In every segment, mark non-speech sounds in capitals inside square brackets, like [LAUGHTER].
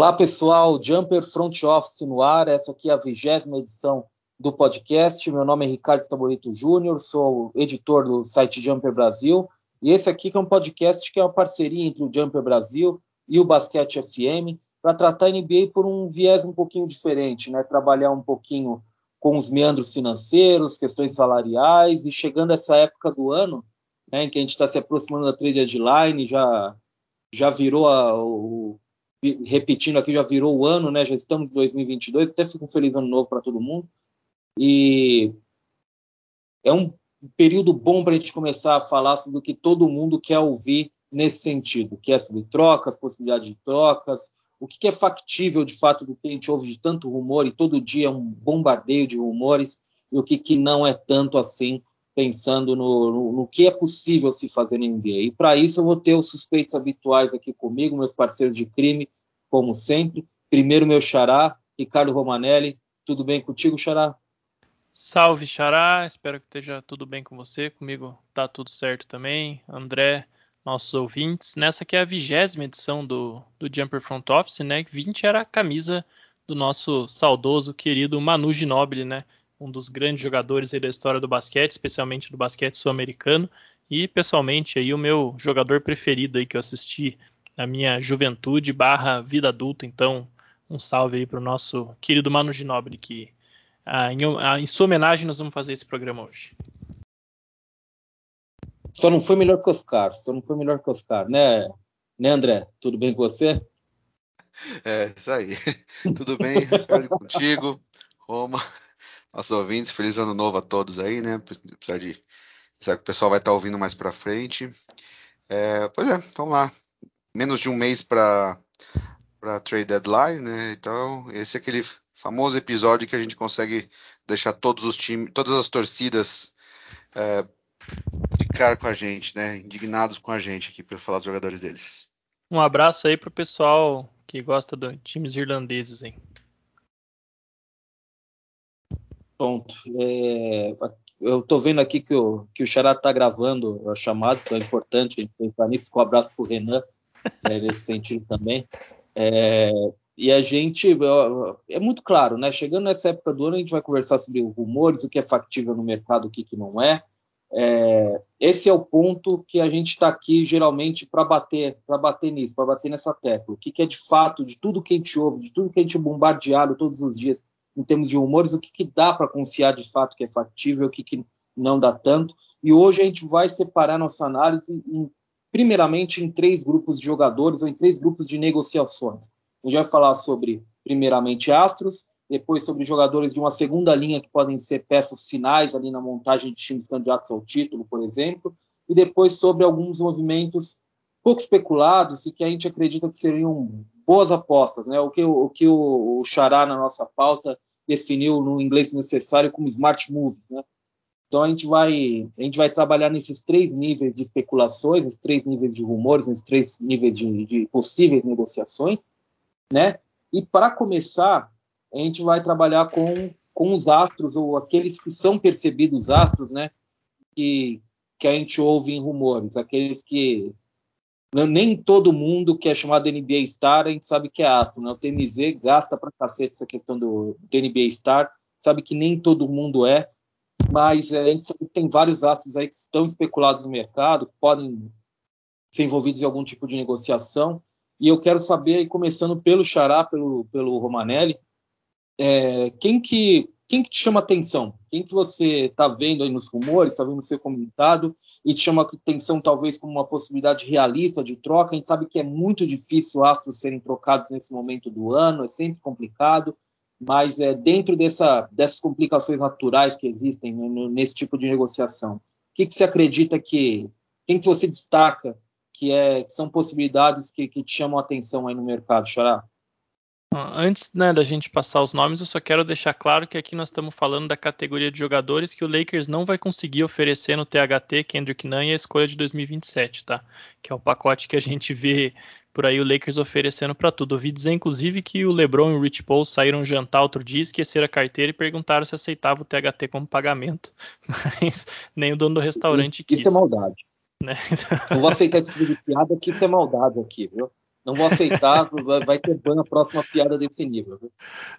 Olá pessoal, Jumper Front Office no ar, essa aqui é a vigésima edição do podcast. Meu nome é Ricardo Stabolito Júnior, sou editor do site Jumper Brasil e esse aqui é um podcast que é uma parceria entre o Jumper Brasil e o Basquete FM para tratar a NBA por um viés um pouquinho diferente, né? Trabalhar um pouquinho com os meandros financeiros, questões salariais e chegando essa época do ano, né, em que a gente está se aproximando da trade deadline, já já virou a, o, repetindo aqui, já virou o ano, né? Já estamos em 2022, até fico um feliz ano novo para todo mundo. E é um período bom para a gente começar a falar sobre o que todo mundo quer ouvir nesse sentido, que é sobre trocas, possibilidade de trocas, o que é factível de fato do que a gente ouve de tanto rumor e todo dia é um bombardeio de rumores e o que, que não é tanto assim, pensando no, no, no que é possível se fazer na NBA. E para isso eu vou ter os suspeitos habituais aqui comigo, meus parceiros de crime, como sempre. Primeiro meu xará, Ricardo Romanelli. Tudo bem contigo, xará? Salve, xará. Espero que esteja tudo bem com você. Comigo tá tudo certo também. André, nossos ouvintes. Nessa aqui é a vigésima edição do, do Jumper Front Office, né? 20 era a camisa do nosso saudoso, querido Manu Ginóbili, né? Um dos grandes jogadores da história do basquete, especialmente do basquete sul-americano. E, pessoalmente, aí o meu jogador preferido aí que eu assisti na minha juventude barra vida adulta. Então, um salve aí para o nosso querido Manu Ginóbili, que ah, em, ah, em sua homenagem nós vamos fazer esse programa hoje. Só não foi melhor que Oscar, só não foi melhor que Oscar, né, né André? Tudo bem com você? É, isso aí. [LAUGHS] Tudo bem, Ricardo, contigo, Roma, nossos ouvintes, feliz ano novo a todos aí, né? Apesar de sabe que o pessoal vai estar ouvindo mais para frente. É, pois é, vamos lá. Menos de um mês para para trade deadline, né? Então, esse é aquele famoso episódio que a gente consegue deixar todos os times, todas as torcidas é, ficar com a gente, né? Indignados com a gente aqui por falar dos jogadores deles. Um abraço aí pro pessoal que gosta de times irlandeses, hein? Pronto. É, eu tô vendo aqui que o, que o Xará tá gravando a chamada, então é importante a gente pensar nisso. Com um abraço pro Renan, né, nesse sentido também. É, e a gente, é muito claro, né? Chegando nessa época do ano, a gente vai conversar sobre rumores, o que é factível no mercado, o que, que não é. É, esse é o ponto que a gente está aqui geralmente para bater, para bater nisso, para bater nessa tecla. O que, que, é de fato, de tudo que a gente ouve, de tudo que a gente bombardeado todos os dias em termos de rumores, o que, que dá para confiar de fato que é factível, o que, que não dá tanto. E hoje a gente vai separar nossa análise em, primeiramente em três grupos de jogadores ou em três grupos de negociações. A gente vai falar sobre, primeiramente, astros, depois sobre jogadores de uma segunda linha que podem ser peças finais ali na montagem de times candidatos ao título, por exemplo, e depois sobre alguns movimentos pouco especulados e que a gente acredita que seriam boas apostas, né? O que o, que o, o Xará na nossa pauta definiu no inglês necessário como smart moves, né? Então a gente vai a gente vai trabalhar nesses três níveis de especulações, esses três níveis de rumores, esses três níveis de, de possíveis negociações, né? E para começar a gente vai trabalhar com, com os astros, ou aqueles que são percebidos astros, né? Que, que a gente ouve em rumores, aqueles que nem todo mundo que é chamado NBA Star a gente sabe que é astro, né? O TMZ gasta pra cacete essa questão do, do NBA Star, sabe que nem todo mundo é, mas é, a gente sabe que tem vários astros aí que estão especulados no mercado, que podem ser envolvidos em algum tipo de negociação. E eu quero saber, começando pelo Xará, pelo, pelo Romanelli, é, quem que quem que te chama atenção? Quem que você está vendo aí nos rumores, está vendo ser comentado e te chama atenção talvez como uma possibilidade realista de troca? A gente sabe que é muito difícil astros serem trocados nesse momento do ano, é sempre complicado, mas é dentro dessa, dessas complicações naturais que existem né, nesse tipo de negociação. O que, que você acredita que quem que você destaca que, é, que são possibilidades que, que te chamam atenção aí no mercado, Xará? Antes né, da gente passar os nomes, eu só quero deixar claro que aqui nós estamos falando da categoria de jogadores que o Lakers não vai conseguir oferecer no THT, Kendrick Nunn e a escolha de 2027, tá? Que é o pacote que a gente vê por aí o Lakers oferecendo para tudo. Ouvi dizer, inclusive, que o LeBron e o Rich Paul saíram jantar outro dia, esqueceram a carteira e perguntaram se aceitava o THT como pagamento. [LAUGHS] Mas nem o dono do restaurante quis. Isso é maldade. Né? [LAUGHS] Não vou aceitar esse tipo de piada que isso é maldade aqui, viu? Não vou aceitar, vai, vai ter ban a próxima piada desse nível. Viu?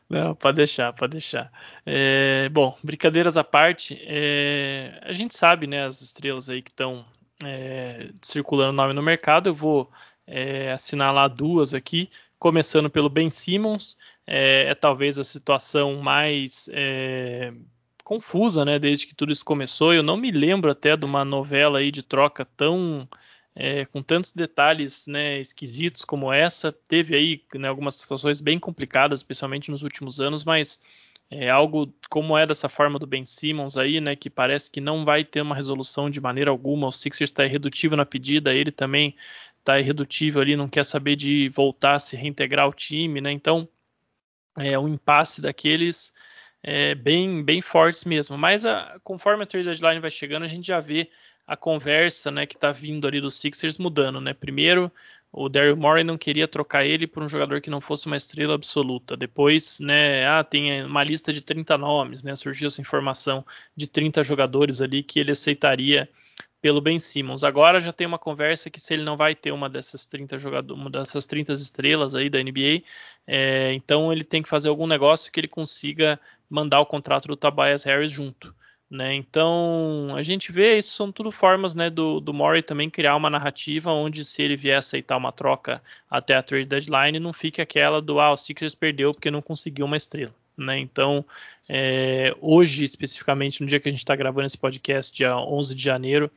Não, pode deixar, pode deixar. É, bom, brincadeiras à parte, é, a gente sabe, né, as estrelas aí que estão é, circulando nome no mercado. Eu vou é, assinalar duas aqui, começando pelo Ben Simmons. É, é talvez a situação mais é, confusa, né, desde que tudo isso começou. Eu não me lembro até de uma novela aí de troca tão é, com tantos detalhes né, esquisitos como essa. Teve aí né, algumas situações bem complicadas, especialmente nos últimos anos, mas é algo como é dessa forma do Ben Simmons aí, né, que parece que não vai ter uma resolução de maneira alguma. O Sixers está irredutível na pedida, ele também está irredutível ali, não quer saber de voltar, se reintegrar ao time, né? Então é um impasse daqueles é, bem bem fortes mesmo. Mas a, conforme a trade deadline vai chegando, a gente já vê a conversa né, que está vindo ali dos Sixers mudando. Né? Primeiro, o Daryl Morey não queria trocar ele por um jogador que não fosse uma estrela absoluta. Depois, né, ah, tem uma lista de 30 nomes, né, surgiu essa informação de 30 jogadores ali que ele aceitaria pelo Ben Simmons. Agora já tem uma conversa que se ele não vai ter uma dessas 30 jogadores, uma dessas 30 estrelas aí da NBA, é, então ele tem que fazer algum negócio que ele consiga mandar o contrato do Tobias Harris junto. Né? Então a gente vê isso são tudo formas né, do, do Murray também criar uma narrativa onde se ele vier aceitar uma troca até a trade deadline não fique aquela do ah o Sixers perdeu porque não conseguiu uma estrela. Né? Então é, hoje especificamente no dia que a gente está gravando esse podcast dia 11 de janeiro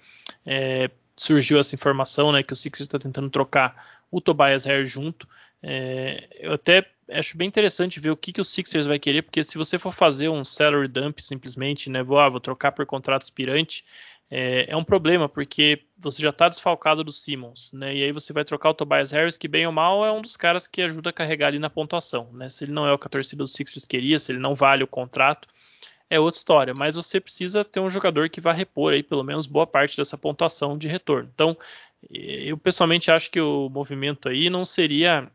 é, surgiu essa informação né, que o Sixers está tentando trocar o Tobias Harris junto. É, eu até acho bem interessante ver o que, que o Sixers vai querer, porque se você for fazer um salary dump simplesmente, né, vou, ah, vou trocar por contrato aspirante, é, é um problema, porque você já está desfalcado do Simmons, né, e aí você vai trocar o Tobias Harris, que bem ou mal é um dos caras que ajuda a carregar ali na pontuação, né, se ele não é o que a torcida do Sixers queria, se ele não vale o contrato, é outra história, mas você precisa ter um jogador que vá repor aí pelo menos boa parte dessa pontuação de retorno. Então, eu pessoalmente acho que o movimento aí não seria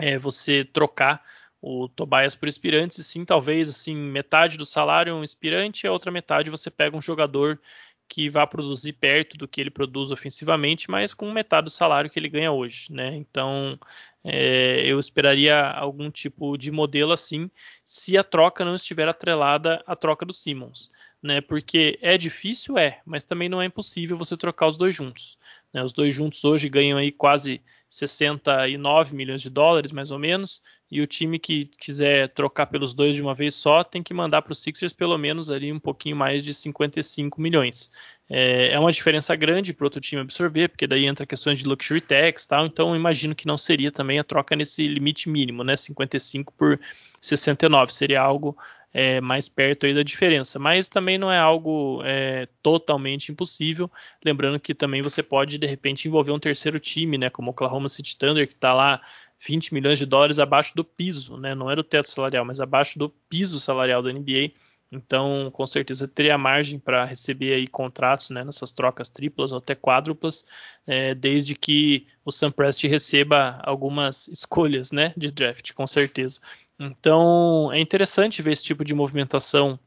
é, você trocar o Tobias por Espirantes, sim, talvez assim, metade do salário um Espirante e a outra metade você pega um jogador que vá produzir perto do que ele produz ofensivamente, mas com metade do salário que ele ganha hoje, né? Então é, eu esperaria algum tipo de modelo assim, se a troca não estiver atrelada à troca do Simmons, né? Porque é difícil, é, mas também não é impossível você trocar os dois juntos. Né? Os dois juntos hoje ganham aí quase 69 milhões de dólares, mais ou menos, e o time que quiser trocar pelos dois de uma vez só tem que mandar para os Sixers pelo menos ali um pouquinho mais de 55 milhões. É, é uma diferença grande para outro time absorver, porque daí entra questões de luxury tax tal, então imagino que não seria também a troca nesse limite mínimo, né? 55 por 69, seria algo é, mais perto aí da diferença, mas também não é algo é, totalmente impossível, lembrando que também você pode de repente envolver um terceiro time, né, como o Oklahoma City Thunder, que está lá 20 milhões de dólares abaixo do piso, né, não era o teto salarial, mas abaixo do piso salarial da NBA, então, com certeza teria margem para receber aí contratos né, nessas trocas triplas ou até quádruplas, é, desde que o Sam Prest receba algumas [LAUGHS] escolhas né, de draft, com certeza. Então, é interessante ver esse tipo de movimentação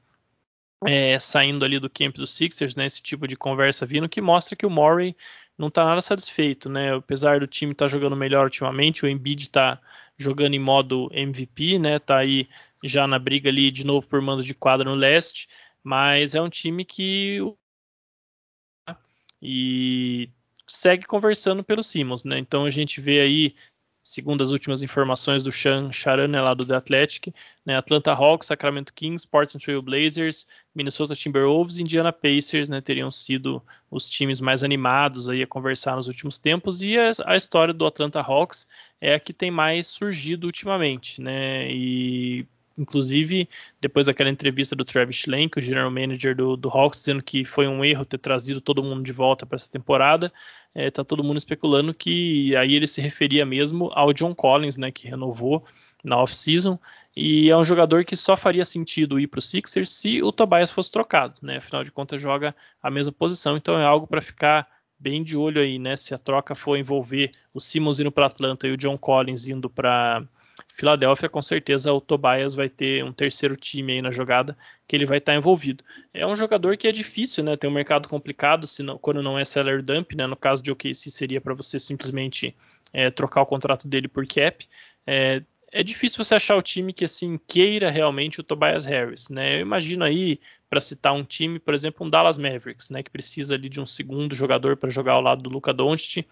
é, saindo ali do camp dos Sixers, né, esse tipo de conversa vindo, que mostra que o Murray não está nada satisfeito, né? Apesar do time estar tá jogando melhor ultimamente, o Embiid está jogando em modo MVP, né? Tá aí já na briga ali de novo por mando de quadra no leste, mas é um time que e segue conversando pelo Simmons, né? Então a gente vê aí, segundo as últimas informações do Sean Charan, lá do Athletic, né, Atlanta Hawks, Sacramento Kings, Portland Trail Blazers, Minnesota Timberwolves Indiana Pacers, né, teriam sido os times mais animados aí a conversar nos últimos tempos e a, a história do Atlanta Hawks é a que tem mais surgido ultimamente, né? E Inclusive, depois daquela entrevista do Travis Schlenk, o general manager do, do Hawks, dizendo que foi um erro ter trazido todo mundo de volta para essa temporada, é, tá todo mundo especulando que aí ele se referia mesmo ao John Collins, né, que renovou na off-season, e é um jogador que só faria sentido ir para o Sixers se o Tobias fosse trocado, né? Afinal de contas, joga a mesma posição, então é algo para ficar bem de olho aí, né? Se a troca for envolver o Simmons indo para Atlanta e o John Collins indo para Filadélfia, com certeza o Tobias vai ter um terceiro time aí na jogada que ele vai estar envolvido. É um jogador que é difícil, né? Tem um mercado complicado não, quando não é seller dump, né? No caso de OKC seria para você simplesmente é, trocar o contrato dele por cap. É, é difícil você achar o time que assim queira realmente o Tobias Harris, né? Eu imagino aí, para citar um time, por exemplo, um Dallas Mavericks, né, que precisa ali de um segundo jogador para jogar ao lado do Luca Doncic,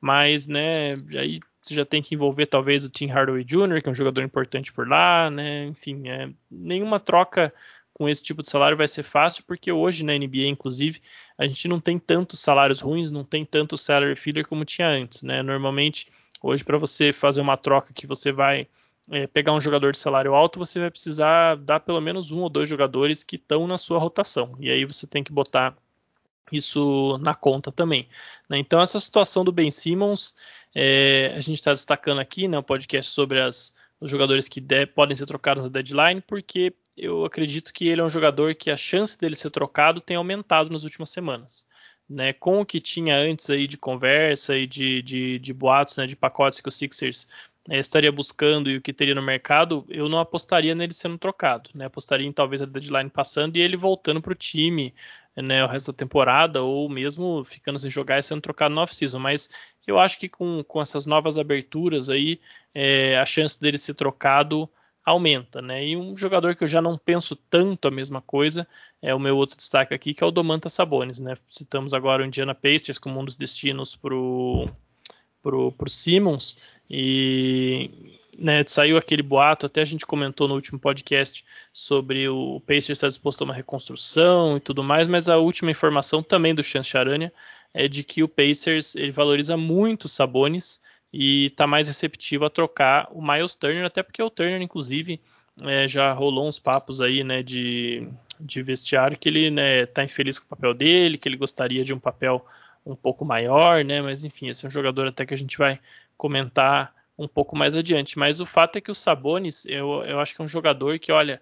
mas, né, aí você já tem que envolver talvez o Tim Hardaway Jr., que é um jogador importante por lá, né? Enfim, é, nenhuma troca com esse tipo de salário vai ser fácil, porque hoje na NBA, inclusive, a gente não tem tantos salários ruins, não tem tanto salary filler como tinha antes, né? Normalmente, hoje, para você fazer uma troca que você vai é, pegar um jogador de salário alto, você vai precisar dar pelo menos um ou dois jogadores que estão na sua rotação. E aí você tem que botar isso na conta também. Né? Então, essa situação do Ben Simmons, é, a gente está destacando aqui né, podcast sobre as, os jogadores que de, podem ser trocados na deadline, porque eu acredito que ele é um jogador que a chance dele ser trocado tem aumentado nas últimas semanas. Né, com o que tinha antes aí de conversa e de, de, de boatos, né, de pacotes que os Sixers é, estaria buscando e o que teria no mercado, eu não apostaria nele sendo trocado. Né? Apostaria em talvez a deadline passando e ele voltando para o time né, o resto da temporada, ou mesmo ficando sem jogar e sendo trocado no off-season. Mas eu acho que com, com essas novas aberturas aí, é, a chance dele ser trocado aumenta, né? E um jogador que eu já não penso tanto a mesma coisa é o meu outro destaque aqui, que é o Domantas Sabonis, né? Citamos agora o Indiana Pacers como um dos destinos para o Simmons, e né, saiu aquele boato, até a gente comentou no último podcast sobre o Pacers estar disposto a uma reconstrução e tudo mais, mas a última informação também do Chance Charania é de que o Pacers ele valoriza muito os Sabonis e está mais receptivo a trocar o Miles Turner, até porque o Turner, inclusive, é, já rolou uns papos aí, né, de, de vestiário que ele né, tá infeliz com o papel dele, que ele gostaria de um papel um pouco maior, né, mas enfim, esse é um jogador até que a gente vai comentar um pouco mais adiante. Mas o fato é que o Sabonis, eu, eu acho que é um jogador que, olha,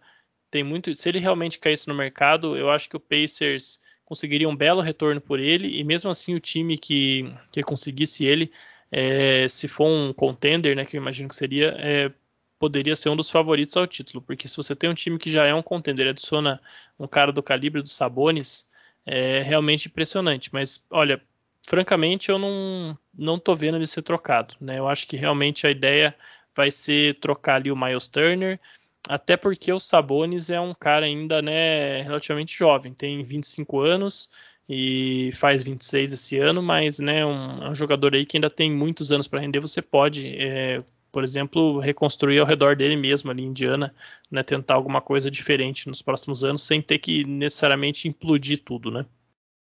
tem muito. Se ele realmente caísse no mercado, eu acho que o Pacers conseguiria um belo retorno por ele, e mesmo assim o time que, que conseguisse ele, é, se for um contender, né, que eu imagino que seria, é, poderia ser um dos favoritos ao título, porque se você tem um time que já é um contender, adiciona um cara do calibre do Sabonis, é realmente impressionante. Mas olha, francamente, eu não, não tô vendo ele ser trocado. Né? Eu acho que realmente a ideia vai ser trocar ali o Miles Turner, até porque o Sabonis é um cara ainda né, relativamente jovem, tem 25 anos e faz 26 esse ano, mas né, um, é um jogador aí que ainda tem muitos anos para render. Você pode, é, por exemplo, reconstruir ao redor dele mesmo ali em Indiana, né, tentar alguma coisa diferente nos próximos anos, sem ter que necessariamente implodir tudo, né?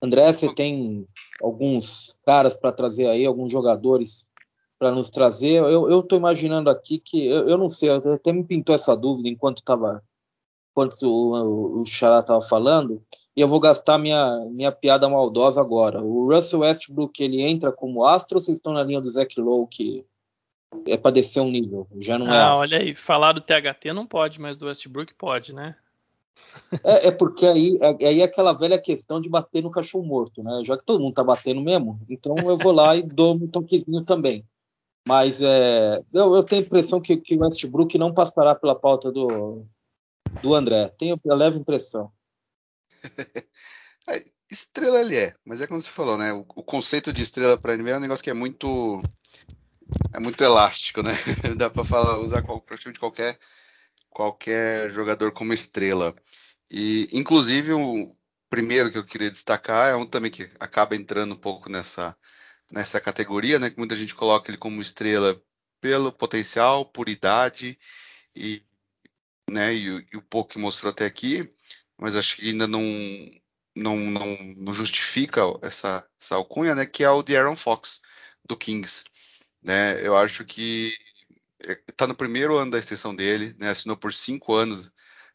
André, você tem alguns caras para trazer aí, alguns jogadores para nos trazer. Eu estou imaginando aqui que, eu, eu, não sei, até me pintou essa dúvida enquanto estava, enquanto o, o, Xará estava falando, e eu vou gastar minha, minha piada maldosa agora. O Russell Westbrook, ele entra como astro ou vocês estão na linha do Zach Lowe, que é para descer um nível, já não é ah, é astro? olha aí, falar do THT não pode, mas do Westbrook pode, né? É, é, porque aí, é, aí é aquela velha questão de bater no cachorro morto, né? Já que todo mundo tá batendo mesmo, então eu vou lá e dou um toquezinho também. Mas é, eu, eu tenho a impressão que, que o Westbrook não passará pela pauta do, do André. Tenho a leve impressão. [LAUGHS] É, estrela ele é, mas é como você falou, né? O, o conceito de estrela para NBA é um negócio que é muito é muito elástico, né? [LAUGHS] Dá para falar usar praticamente qualquer qualquer jogador como estrela. E, inclusive, o primeiro que eu queria destacar é um também que acaba entrando um pouco nessa, nessa categoria, né? Que muita gente coloca ele como estrela pelo potencial, por idade e, né, e, e o pouco que mostrou até aqui, mas acho que ainda não, não, não, não justifica essa, essa alcunha, né? Que é o de Aaron Fox, do Kings. Né? Eu acho que está no primeiro ano da extensão dele, né? Assinou por cinco anos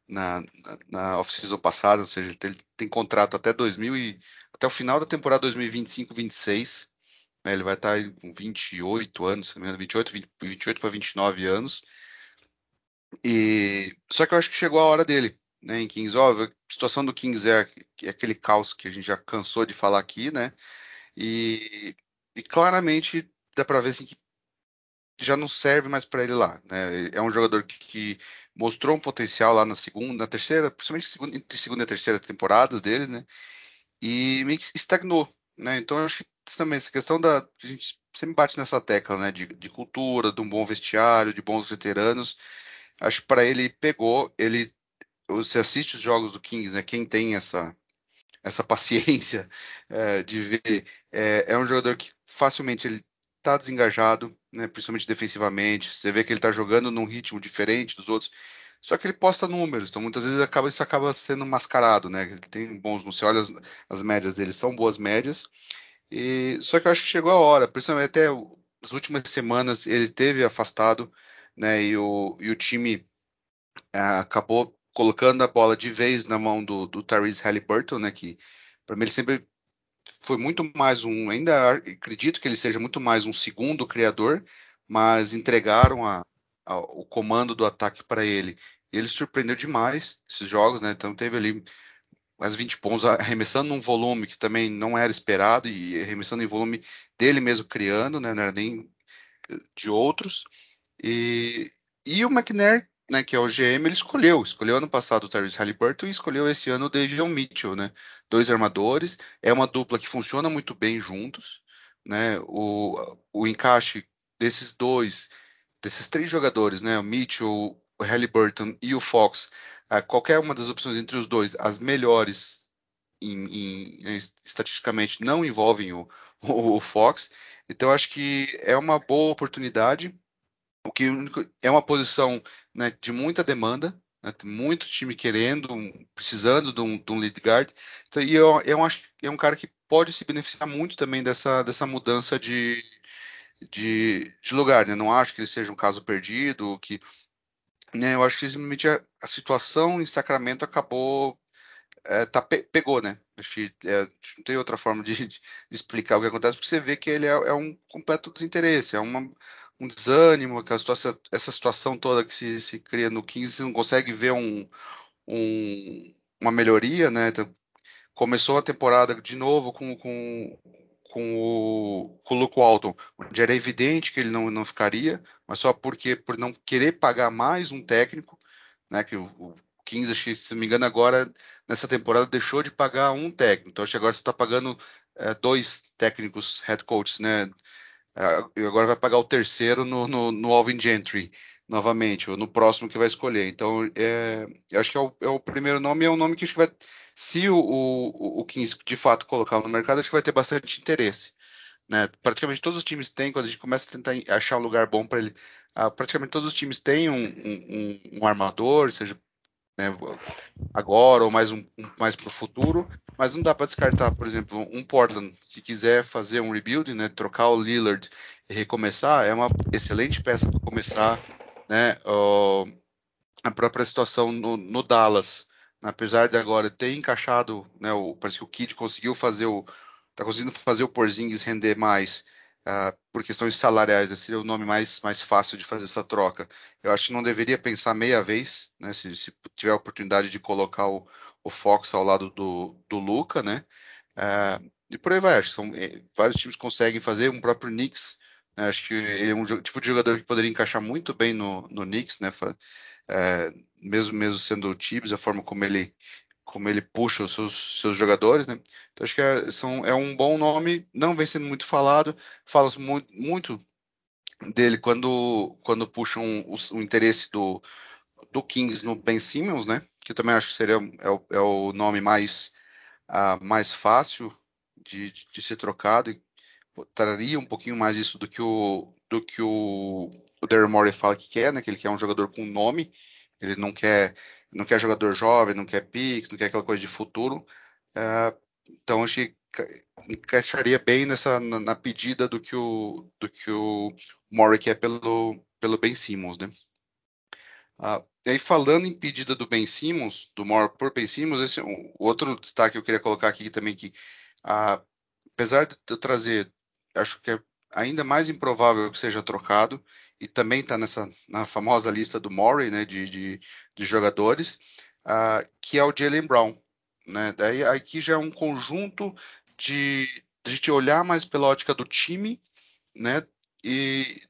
na, na, na off-season passada, ou seja, ele tem, tem, contrato até 2000 e, até o final da temporada 2025-26. Né, ele vai estar com 28 anos, 28, 20, 28 para 29 anos. E só que eu acho que chegou a hora dele, né? Em Kings, ó, a situação do Kings é, é aquele caos que a gente já cansou de falar aqui, né? E, e claramente dá para ver assim, que já não serve mais para ele lá. Né? É um jogador que, mostrou um potencial lá na segunda, na terceira, principalmente segunda, entre segunda e terceira temporadas dele, né? E meio que estagnou, né? Então acho que também essa questão da a gente sempre bate nessa tecla, né? De, de cultura, de um bom vestiário, de bons veteranos. Acho que para ele pegou, ele você assiste os jogos do Kings, né? Quem tem essa essa [LAUGHS] paciência é, de ver é, é, um jogador que facilmente ele está desengajado, né? Principalmente defensivamente. Você vê que ele está jogando num ritmo diferente dos outros. Só que ele posta números, então muitas vezes acaba, isso acaba sendo mascarado, né? Ele tem bons, você olha as, as médias dele, são boas médias. E só que eu acho que chegou a hora, principalmente até as últimas semanas ele teve afastado, né? E o, e o time é, acabou colocando a bola de vez na mão do, do Halliburton, né? Que para mim ele sempre foi muito mais um, ainda acredito que ele seja muito mais um segundo criador, mas entregaram a, a, o comando do ataque para ele. Ele surpreendeu demais esses jogos, né? Então teve ali mais 20 pontos arremessando num volume que também não era esperado e arremessando em volume dele mesmo criando, né? Não era nem de outros. E, e o McNair né, que é o GM, ele escolheu. Escolheu ano passado o Tyrese Halliburton e escolheu esse ano o Davion Mitchell, né? Dois armadores. É uma dupla que funciona muito bem juntos, né? O, o encaixe desses dois, desses três jogadores, né? O Mitchell, o Halliburton e o Fox, qualquer uma das opções entre os dois, as melhores em, em, estatisticamente não envolvem o, [LAUGHS] o, o Fox. Então acho que é uma boa oportunidade o que é uma posição né, de muita demanda, né, muito time querendo, precisando de um, de um lead guard. Então, e eu, eu acho que é um cara que pode se beneficiar muito também dessa, dessa mudança de, de, de lugar. Né? Não acho que ele seja um caso perdido, que né, eu acho que simplesmente a, a situação em Sacramento acabou é, tá, pegou, né? Acho que é, não tem outra forma de, de, explicar o que acontece, porque você vê que ele é, é um completo desinteresse, é uma, um desânimo, aquela situação, essa situação toda que se, se cria no 15, você não consegue ver um, um, uma melhoria, né? Então, começou a temporada de novo com, com, com, o, com o Luke Walton, onde era evidente que ele não, não ficaria, mas só porque por não querer pagar mais um técnico, né? Que o, o 15, acho que, se não me engano, agora nessa temporada deixou de pagar um técnico. Então acho que agora você está pagando é, dois técnicos head coaches, né? E agora vai pagar o terceiro no, no, no, Alvin Gentry novamente, ou no próximo que vai escolher. Então, é, acho que é o, é o, primeiro nome é um nome que acho que vai. Se o, o, o Kings de fato colocar no mercado, acho que vai ter bastante interesse. Né? Praticamente todos os times têm, quando a gente começa a tentar achar um lugar bom para ele, ah, praticamente todos os times têm um, um, um armador, seja né, agora ou mais um, um mais para o futuro, mas não dá para descartar, por exemplo, um Portland, se quiser fazer um rebuild, né, trocar o Lillard e recomeçar, é uma excelente peça para começar, né, a própria situação no, no, Dallas, apesar de agora ter encaixado, né, o, parece que o Kid conseguiu fazer o, tá conseguindo fazer o Porzingis render mais, Uh, por questões salariais, esse seria o nome mais, mais fácil de fazer essa troca. Eu acho que não deveria pensar meia vez, né, se, se tiver a oportunidade de colocar o, o Fox ao lado do, do Luca, né, uh, e por aí vai, acho que são, eh, vários times conseguem fazer, um próprio Knicks, né, acho que ele é um tipo de jogador que poderia encaixar muito bem no, no Knicks, né, uh, mesmo, mesmo sendo o Tibbs, a forma como ele, como ele puxa os seus, seus jogadores, né? Então acho que é, são, é um bom nome, não vem sendo muito falado, falam-se muito, muito, dele quando, quando puxam o, o, interesse do, do Kings no Ben Simmons, né? Que também acho que seria é o, é o nome mais, uh, mais fácil de, de, de, ser trocado e traria um pouquinho mais isso do que o do que o, o Daryl Morey fala que quer, né? Que ele quer um jogador com nome, ele não quer não quer jogador jovem, não quer Pix, não quer aquela coisa de futuro. É, então acho que encaixaria bem nessa na, na, pedida do que o do que o Murray quer pelo pelo Ben Simmons, né? Ah, e aí falando em pedida do Ben Simmons, do Murray por Ben Simmons, esse é um, outro destaque que eu queria colocar aqui também que ah, apesar de eu trazer, acho que é ainda mais improvável que seja trocado e também está nessa na famosa lista do Murray, né, de, de, de jogadores, uh, que é o Jalen Brown, né? Daí aqui já é um conjunto de, de gente olhar mais pela ótica do time, né, e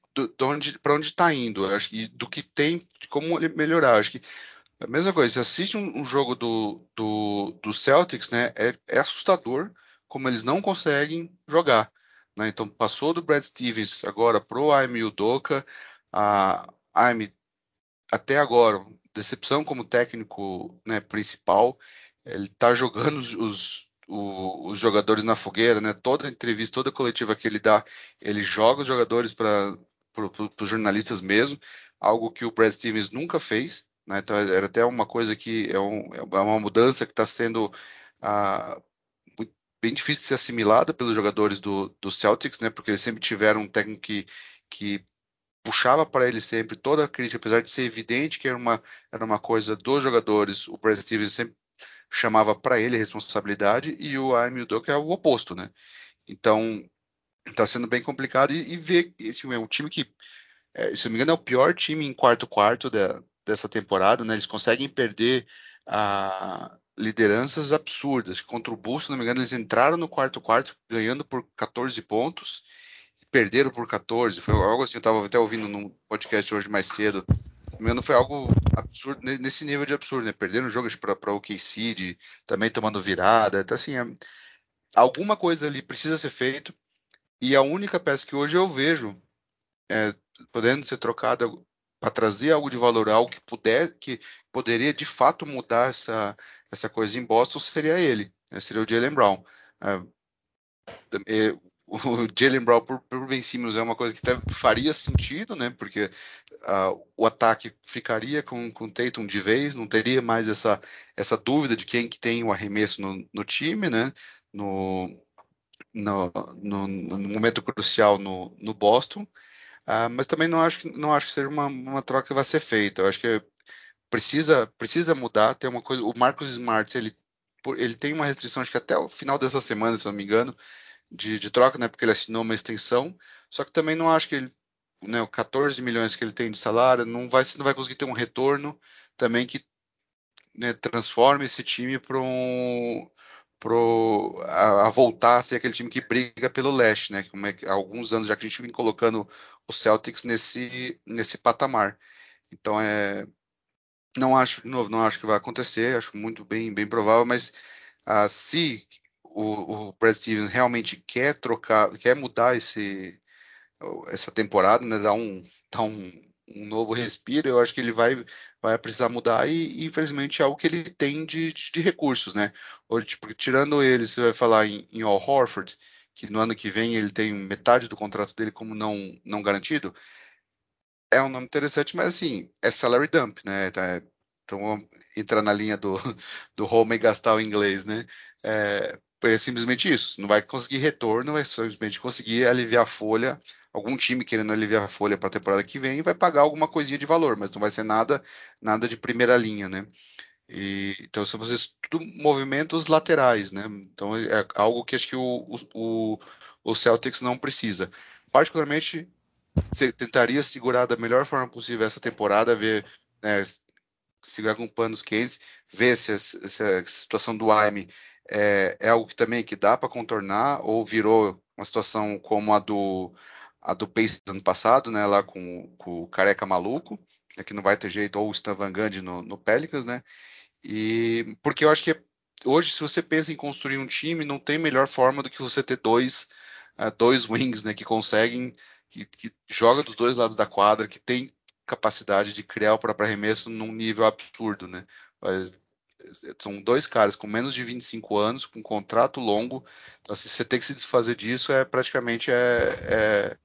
onde, para onde está indo, acho do que tem, de como melhorar. Acho que a mesma coisa, você assiste um, um jogo do, do, do, Celtics, né? É, é, assustador como eles não conseguem jogar. Né? Então passou do Brad Stevens agora pro Aime Udoka, a Aime até agora decepção como técnico né, principal. Ele está jogando os, os, os, jogadores na fogueira, né? Toda entrevista, toda coletiva que ele dá, ele joga os jogadores para os jornalistas mesmo, algo que o Brad Stevens nunca fez. Né? Então era até uma coisa que é, um, é uma mudança que está sendo ah, bem difícil de ser assimilada pelos jogadores do, do Celtics, né? Porque eles sempre tiveram um técnico que, que puxava para ele sempre toda a crítica, apesar de ser evidente que era uma, era uma coisa dos jogadores, o Brad Stevens sempre chamava para ele a responsabilidade e o Amy Udoka é o oposto, né? Então está sendo bem complicado e, e ver esse é um time que, é, se não me engano, é o pior time em quarto quarto da, dessa temporada, né? Eles conseguem perder a lideranças absurdas. Contra o Bulls, se não me engano, eles entraram no quarto quarto ganhando por 14 pontos e perderam por 14. Foi algo assim, eu estava até ouvindo num podcast hoje mais cedo. Não foi algo absurdo, nesse nível de absurdo, né? Perderam jogos para o KC, de, também tomando virada. Então, assim, é, alguma coisa ali precisa ser feito. E a única peça que hoje eu vejo é, podendo ser trocada para trazer algo de valor, algo que puder, que poderia de fato mudar essa, essa coisa em Boston, seria ele, né? seria o Jalen Brown. É, o [LAUGHS] Jalen Brown por, por Ben Simmons é uma coisa que até faria sentido, né? Porque uh, o ataque ficaria com, com Tatum de vez, não teria mais essa, essa dúvida de quem que tem o arremesso no, no time, né? No, no, no, no, momento crucial no, no Boston. Uh, mas também não acho, não acho que seja uma, uma troca que vai ser feita. Eu acho que precisa, precisa mudar. Tem uma coisa. O Marcos Smart ele, ele tem uma restrição, acho que até o final dessa semana, se não me engano, de, de troca, né? Porque ele assinou uma extensão. Só que também não acho que ele, né, 14 milhões que ele tem de salário, não vai, não vai conseguir ter um retorno também que né, transforme esse time para um pro, a, a, voltar a ser aquele time que briga pelo leste, né? Como é que, há alguns anos já que a gente vem colocando o Celtics nesse, nesse patamar. Então é não acho, de novo, não acho que vai acontecer, acho muito bem, bem provável, mas uh, se o, o Brad Stevens realmente quer trocar, quer mudar esse, essa temporada, né, dar um, dar um, um novo respiro, eu acho que ele vai, vai precisar mudar e, e infelizmente é algo que ele tem de, de, de recursos, né? Hoje, tipo, tirando ele, você vai falar em, em Al Horford, que no ano que vem ele tem metade do contrato dele como não, não garantido, é um nome interessante, mas assim, é salary dump, né? Tá, então entra na linha do, do home e gastar o inglês, né? É, é simplesmente isso. Não vai conseguir retorno, vai simplesmente conseguir aliviar a folha algum time querendo aliviar a folha para a temporada que vem vai pagar alguma coisinha de valor, mas não vai ser nada nada de primeira linha, né? E, então são vocês tudo movimentos laterais, né? Então é algo que acho que o, o, o Celtics não precisa. Particularmente, você tentaria segurar da melhor forma possível essa temporada, ver né, segurar com panos quentes, ver se, se a situação do Aime é, é algo que também que dá para contornar ou virou uma situação como a do a do ano passado, né, lá com, com o Careca Maluco, né, que não vai ter jeito, ou o Stan Van Gundy no, no Pelicans, né, e porque eu acho que hoje, se você pensa em construir um time, não tem melhor forma do que você ter dois, uh, dois wings, né, que conseguem, que, que joga dos dois lados da quadra, que tem capacidade de criar o próprio arremesso num nível absurdo, né, são dois caras com menos de 25 anos, com um contrato longo. Então, se você tem que se desfazer disso, é praticamente é, é,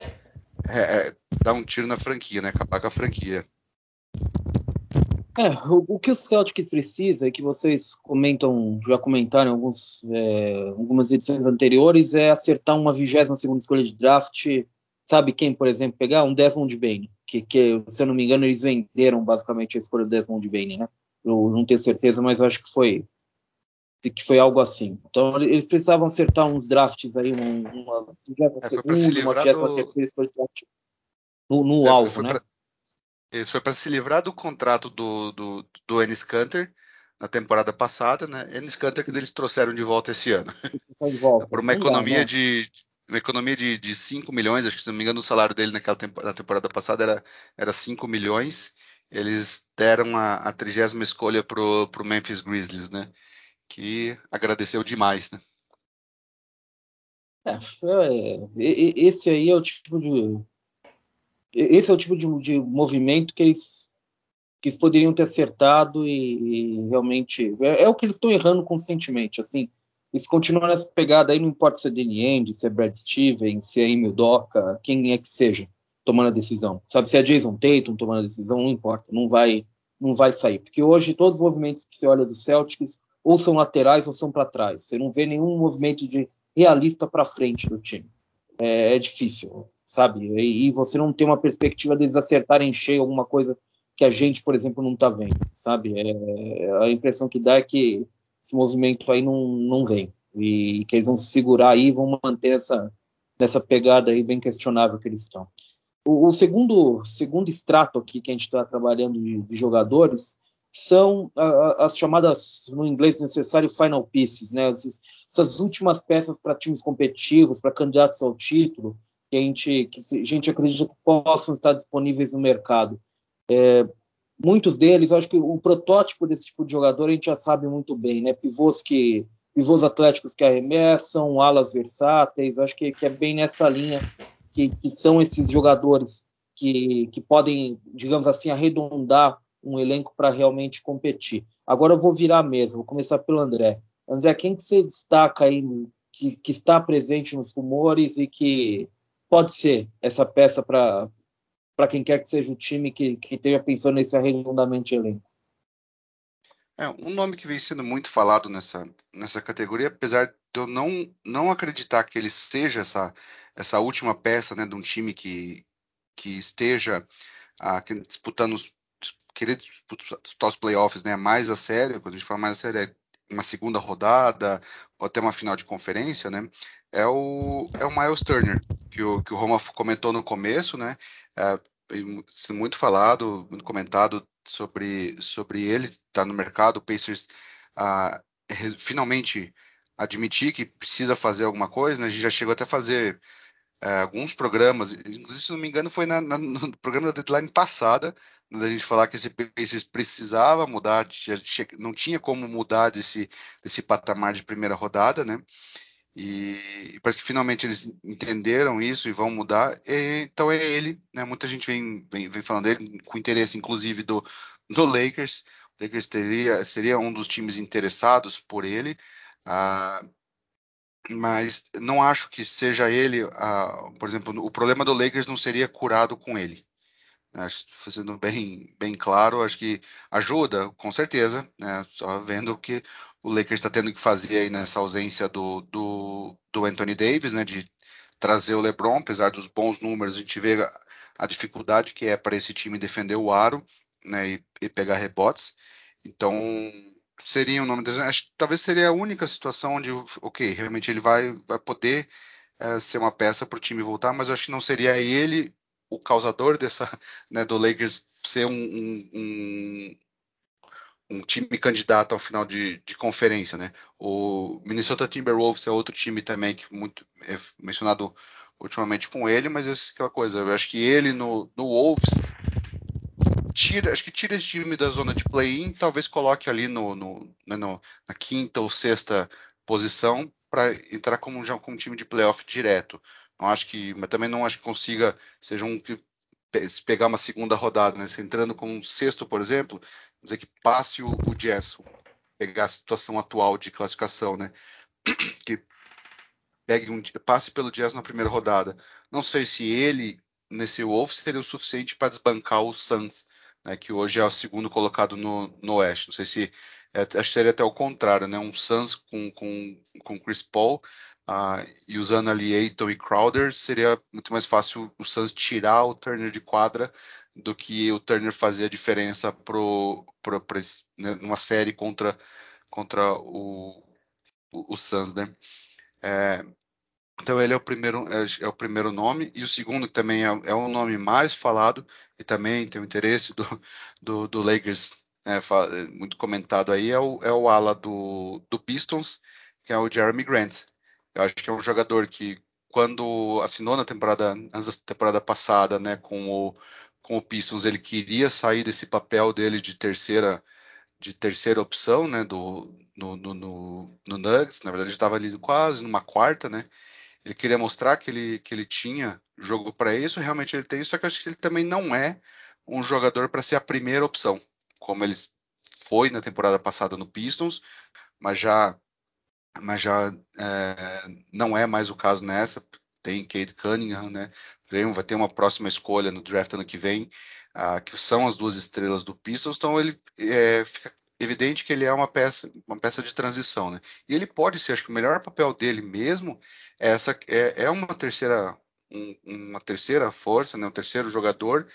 é, é dar um tiro na franquia, né? Acabar com a franquia. É, o, o, que o Celtics precisa, é que vocês comentam, já comentaram em alguns, é, algumas edições anteriores, é acertar uma 22 segunda escolha de draft. Sabe quem, por exemplo, pegar? Um Desmond Bain, que, que, se eu não me engano, eles venderam basicamente a escolha do Desmond Bain, né? eu não tenho certeza, mas eu acho que foi que foi algo assim. Então eles precisavam acertar uns drafts aí, uma, uma é, segunda, uma do... terceira no, no é, alvo, né? Pra... Isso foi para se livrar do contrato do, do, do Ennis Canter na temporada passada, né? Ennis Canter que eles trouxeram de volta esse ano. Volta. [LAUGHS] Por uma economia né? de uma economia de, de 5 milhões, acho que se não me engano o salário dele naquela tempo, na temporada passada era, era 5 milhões. Eles deram a, a trigésima escolha pro, pro Memphis Grizzlies, né? Que agradeceu demais, né? É, é, esse aí é o tipo de esse é o tipo de, de movimento que eles que eles poderiam ter acertado e, e realmente é, é, o que eles estão errando constantemente assim eles continuam nessa pegada aí não importa se é Danny End, se é Brad Stevens se é Emil Doca quem é que seja tomando a decisão sabe se é Jason Tatum tomando a decisão não importa não vai não vai sair porque hoje todos os movimentos que você olha do Celtics ou são laterais ou são para trás você não vê nenhum movimento de realista para frente do time. É, é difícil, sabe? E, e, você não tem uma perspectiva deles acertarem em cheio alguma coisa que a gente, por exemplo, não está vendo, sabe? É, a impressão que dá é que esse movimento aí não, não vem e que eles vão se segurar aí e vão manter essa, essa pegada aí bem questionável que eles estão. O, o segundo, segundo extrato aqui que a gente está trabalhando de, de jogadores são as chamadas, no inglês necessário, final pieces, né? Essas, essas últimas peças para times competitivos, para candidatos ao título, que a gente, que a gente acredita que possam estar disponíveis no mercado. É, muitos deles, acho que o protótipo desse tipo de jogador a gente já sabe muito bem, né? Pivôs que pivôs atléticos que arremessam, alas versáteis, acho que, que é bem nessa linha que, que são esses jogadores que, que podem, digamos assim, arredondar um elenco para realmente competir. Agora eu vou virar mesa, vou começar pelo André. André, quem que você destaca aí que, que está presente nos rumores e que pode ser essa peça para quem quer que seja o time que, que esteja pensando nesse arredondamento de elenco? É, um nome que vem sendo muito falado nessa, nessa categoria, apesar de eu não, não acreditar que ele seja essa, essa última peça né, de um time que, que esteja ah, disputando os querer disputar os playoffs né, mais a sério, quando a gente fala mais a sério, é uma segunda rodada ou até uma final de conferência, né? É o, é o Miles Turner, que o, que o Roma comentou no começo, né? É, muito falado, muito comentado sobre, sobre ele estar tá no mercado. O Pacers ah, finalmente admitir que precisa fazer alguma coisa, né? A gente já chegou até a fazer é, alguns programas, inclusive, se não me engano, foi na, na, no programa da deadline passada, da gente falar que esse Pacers precisava mudar, não tinha como mudar desse, desse patamar de primeira rodada, né? E, e, parece que finalmente eles entenderam isso e vão mudar. E, então é ele, né? Muita gente vem, vem, vem, falando dele, com interesse inclusive do, do Lakers. O Lakers teria, seria um dos times interessados por ele. Ah, mas não acho que seja ele, ah, por exemplo, o problema do Lakers não seria curado com ele. Acho, fazendo bem, bem claro, acho que ajuda, com certeza, né? Só vendo que o Lakers está tendo que fazer aí nessa ausência do, do, do, Anthony Davis, né? De trazer o LeBron, apesar dos bons números, a gente vê a, a dificuldade que é para esse time defender o aro, né? E, e pegar rebotes. Então, seria o nome dele. Acho, talvez seria a única situação onde, ok, realmente ele vai, vai poder é, ser uma peça para o time voltar, mas eu acho que não seria ele o causador dessa, né, do Lakers ser um, um, um, time candidato ao final de, de, conferência, né? O Minnesota Timberwolves é outro time também que muito é mencionado ultimamente com ele, mas é aquela coisa, eu acho que ele no, no Wolves tira, acho que tira esse time da zona de play-in, talvez coloque ali no, no, né, no, na quinta ou sexta posição para entrar como já como time de playoff direto. Não acho que, mas também não acho que consiga seja um que pegar uma segunda rodada, né? Se entrando como um sexto, por exemplo, dizer que passe o, o pegar a situação atual de classificação, né? [CLEARS THROAT] Que pegue um passe pelo Jazz na primeira rodada. Não sei se ele nesse Wolves seria o suficiente para desbancar o Suns, né, que hoje é o segundo colocado no, no Oeste. Não sei se é, acho que seria até o contrário, né? Um Suns com, com, com Chris Paul Uh, e usando ali Aiton e Crowder, seria muito mais fácil o Suns tirar o Turner de quadra do que o Turner fazer a diferença pro, pro, pro né, numa série contra, contra o, o, o Suns, né? É, então ele é o primeiro é, é, o primeiro nome e o segundo que também é, é o nome mais falado e também tem o interesse do, do, do Lakers né, muito comentado aí é o, é o ala do, do Pistons que é o Jeremy Grant eu acho que é um jogador que quando assinou na temporada, na temporada passada, né, com o, com o Pistons, ele queria sair desse papel dele de terceira de terceira opção, né, do, no, no, no, no Nuggets, na verdade estava ali quase numa quarta, né, ele queria mostrar que ele, que ele tinha jogo para isso, realmente ele tem, só que eu acho que ele também não é um jogador para ser a primeira opção, como ele foi na temporada passada no Pistons, mas já mas já é, não é mais o caso nessa. Tem Kate Cunningham, né? Vai ter uma próxima escolha no draft ano que vem, uh, que são as duas estrelas do Pistons. Então ele é, fica evidente que ele é uma peça, uma peça de transição, né? E ele pode ser, acho que o melhor papel dele mesmo é essa é, é uma terceira um, uma terceira força, né? Um terceiro jogador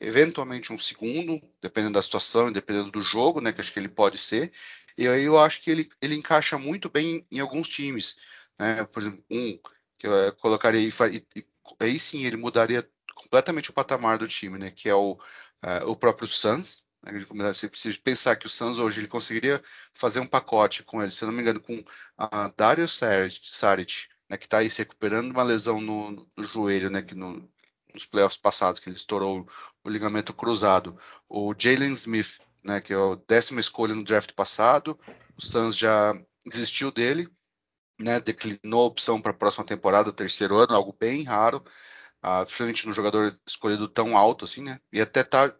eventualmente um segundo, dependendo da situação, dependendo do jogo, né, que acho que ele pode ser. E aí eu acho que ele, ele encaixa muito bem em alguns times. Né? Por exemplo, um que eu eh, colocaria e, e, aí sim ele mudaria completamente o patamar do time, né? Que é o, uh, o próprio Suns. Né? Você precisa pensar que o Suns hoje ele conseguiria fazer um pacote com ele, se eu não me engano, com a Dario Saric, né? Que está aí se recuperando uma lesão no, no joelho, né? Que no, nos playoffs passados, que ele estourou o ligamento cruzado. O Jalen Smith, né, que é a décima escolha no draft passado. O Suns já desistiu dele, né, declinou a opção para a próxima temporada, terceiro ano, algo bem raro, uh, principalmente no jogador escolhido tão alto assim, né, e até tá,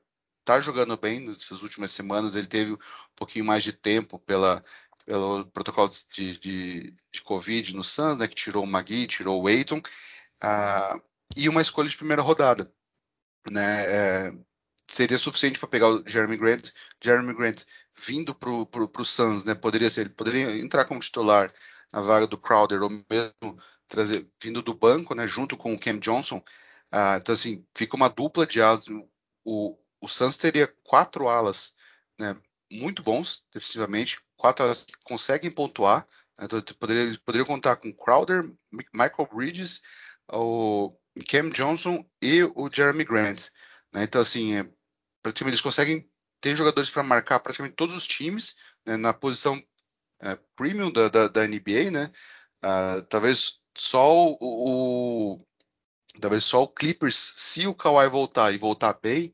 tá jogando bem nessas últimas semanas, ele teve um pouquinho mais de tempo pela, pelo protocolo de, de, de Covid no Suns, né, que tirou o Magui, tirou o Aiton, uh, e uma escolha de primeira rodada, né, é, seria suficiente para pegar o Jeremy Grant. Jeremy Grant vindo para o Suns, né? Poderia ser, ele poderia entrar como titular na vaga do Crowder ou mesmo trazer vindo do banco, né? Junto com o Cam Johnson. Ah, então assim fica uma dupla de alas. O, o Suns teria quatro alas, né? Muito bons defensivamente, quatro alas que conseguem pontuar. Né? Então poderia, poderia contar com Crowder, Michael Bridges, o Cam Johnson e o Jeremy Grant. Né? Então, assim, é, time eles conseguem ter jogadores para marcar praticamente todos os times né, na posição é, premium da, da, da, NBA, né? Uh, talvez só o, o, talvez só o Clippers, se o Kawhi voltar e voltar bem,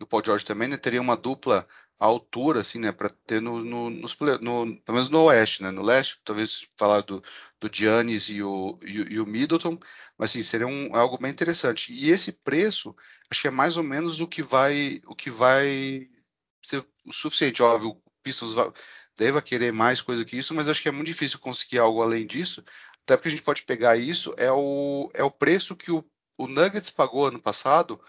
e o Paul George também, né, teria uma dupla altura, assim, né, para ter no, no, nos, no, pelo menos no oeste, né, no leste, talvez falar do, do Giannis e o, e, e, o Middleton, mas assim, seria um, algo bem interessante. E esse preço, acho que é mais ou menos o que vai, o que vai ser o suficiente, óbvio, Pistons deva querer mais coisa que isso, mas acho que é muito difícil conseguir algo além disso, até porque a gente pode pegar isso, é o, é o preço que o, o Nuggets pagou ano passado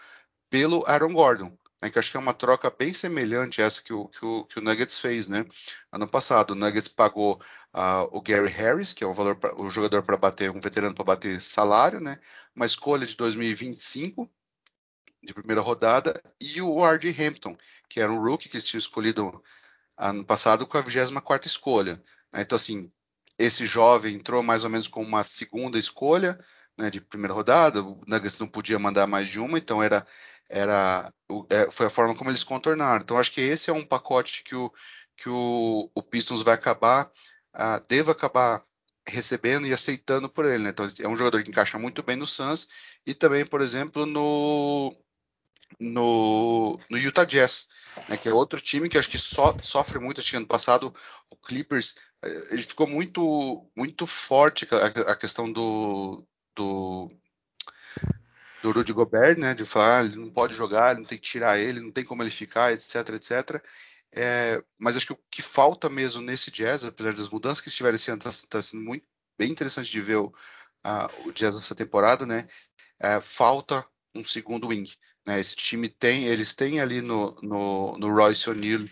pelo Aaron Gordon né, que acho que é uma troca bem semelhante a essa que o, que o, que o Nuggets fez, né? Ano passado, o Nuggets pagou uh, o Gary Harris, que é o, valor pra, o jogador para bater, um veterano para bater salário, né? Uma escolha de 2025 de primeira rodada e o R.J. Hampton, que era um rookie que tinha escolhido ano passado com a 24 escolha. Né? Então, assim, esse jovem entrou mais ou menos com uma segunda escolha né, de primeira rodada. O Nuggets não podia mandar mais de uma, então era era é, foi a forma como eles contornaram. Então acho que esse é um pacote que o que o, o Pistons vai acabar deva acabar recebendo e aceitando por ele. Né? Então é um jogador que encaixa muito bem no Suns e também, por exemplo, no no, no Utah Jazz, né, que é outro time que acho que so, sofre muito. Acho que ano passado o Clippers eh, ele ficou muito muito forte a, a questão do, do do Rudy Gobert, né, de falar, ah, ele não pode jogar, ele não tem que tirar ele, não tem como ele ficar, etc, etc. É, mas acho que o que falta mesmo nesse jazz, apesar das mudanças que estiveram esse ano, está tá sendo muito bem interessante de ver o, a, o jazz nessa temporada, né? É, falta um segundo wing. Né? Esse time tem, eles têm ali no, no, no Royce O'Neal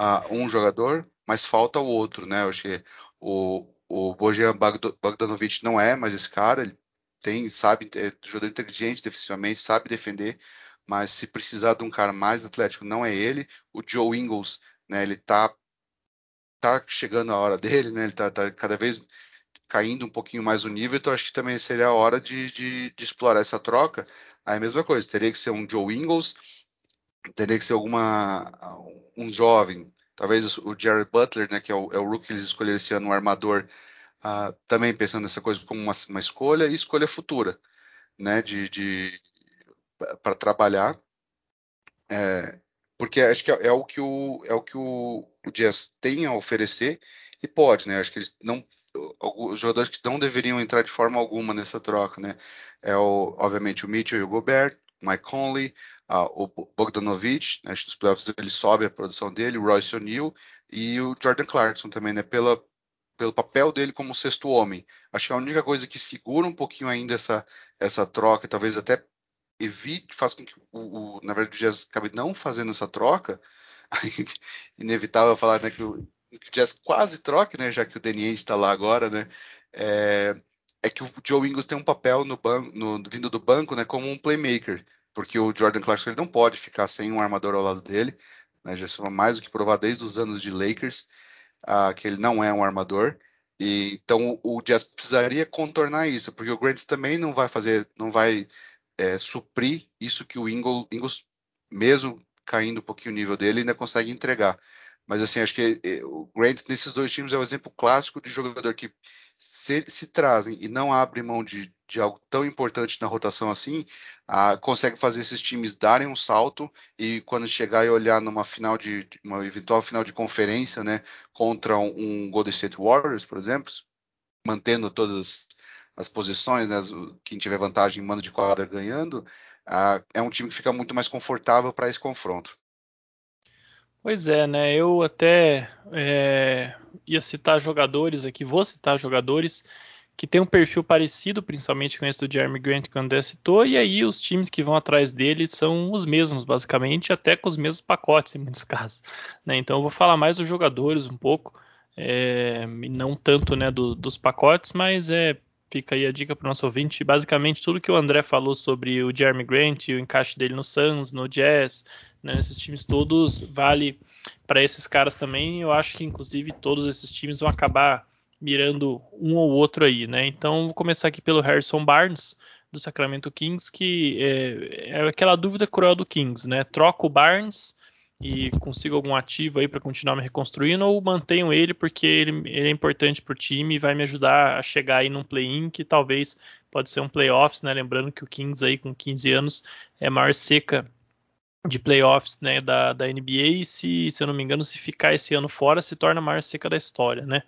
uh, um jogador, mas falta o outro, né? Eu acho que o, o Bojan Bogdanovic não é mais esse cara, ele tem, sabe, é jogador inteligente defensivamente, sabe defender, mas se precisar de um cara mais atlético, não é ele. O Joe Ingles, né, ele tá, tá chegando a hora dele, né, ele tá, tá cada vez caindo um pouquinho mais o nível, então acho que também seria a hora de, de, de explorar essa troca. Aí a mesma coisa, teria que ser um Joe Ingles, teria que ser alguma um jovem, talvez o Jared Butler, né, que é o, é o rookie que eles escolheram esse ano, um armador uh, também pensando nessa coisa como uma, uma escolha e escolha futura, né, de, de para trabalhar, é, porque acho que é, é, o que o é o que o, o Jazz tem a oferecer e pode, né? Acho que eles não os jogadores que não deveriam entrar de forma alguma nessa troca, né? É o, obviamente o Mitchell e o Gobert, Mike Conley, uh, o Bogdanovich, né? acho que nos playoffs ele sobe a produção dele, o Royce O'Neal e o Jordan Clarkson também, né? Pela, pelo papel dele como sexto homem. Acho que a única coisa que segura um pouquinho ainda essa, essa troca, talvez até evite, faz com que o, o na verdade o Jazz acabe não fazendo essa troca, [LAUGHS] inevitável falar né, que, o, que o Jazz quase troque, né, já que o Danny está lá agora, né, é, é, que o Joe Ingles tem um papel no banco, no, vindo do banco, né, como um playmaker, porque o Jordan Clarkson ele não pode ficar sem um armador ao lado dele, né, já foi mais do que provar desde os anos de Lakers, uh, que ele não é um armador, e, então o Jazz precisaria contornar isso, porque o Grant também não vai fazer, não vai é, suprir isso que o Ingles, mesmo caindo um pouquinho o nível dele, ainda consegue entregar. Mas assim, acho que é, o Grant nesses dois times é um exemplo clássico de jogador que se, se trazem e não abrem mão de, de algo tão importante na rotação assim, consegue fazer esses times darem um salto e quando chegar e olhar numa final de uma eventual final de conferência, né, contra um, um Golden State Warriors, por exemplo, mantendo todas as posições, né, quem tiver vantagem em mando de quadra ganhando, é um time que fica muito mais confortável para esse confronto. Pois é, né? Eu até é, ia citar jogadores aqui, vou citar jogadores que tem um perfil parecido, principalmente com esse do Jeremy Grant que o André citou, e aí os times que vão atrás dele são os mesmos, basicamente, até com os mesmos pacotes em muitos [LAUGHS] casos. Né? Então eu vou falar mais dos jogadores um pouco, é, não tanto né, do, dos pacotes, mas é Fica aí a dica para o nosso ouvinte. Basicamente, tudo que o André falou sobre o Jeremy Grant e o encaixe dele no Suns, no Jazz, né, esses times todos, vale para esses caras também. Eu acho que, inclusive, todos esses times vão acabar mirando um ou outro aí, né? Então, vou começar aqui pelo Harrison Barnes, do Sacramento Kings, que é, é aquela dúvida cruel do Kings, né? Troca o Barnes e consigo algum ativo aí para continuar me reconstruindo ou mantenho ele porque ele, ele é importante para o time e vai me ajudar a chegar aí num play-in que talvez pode ser um playoffs, né? Lembrando que o Kings aí com 15 anos é maior seca de playoffs né, da, da NBA e se, se eu não me engano, se ficar esse ano fora, se torna a maior seca da história, né?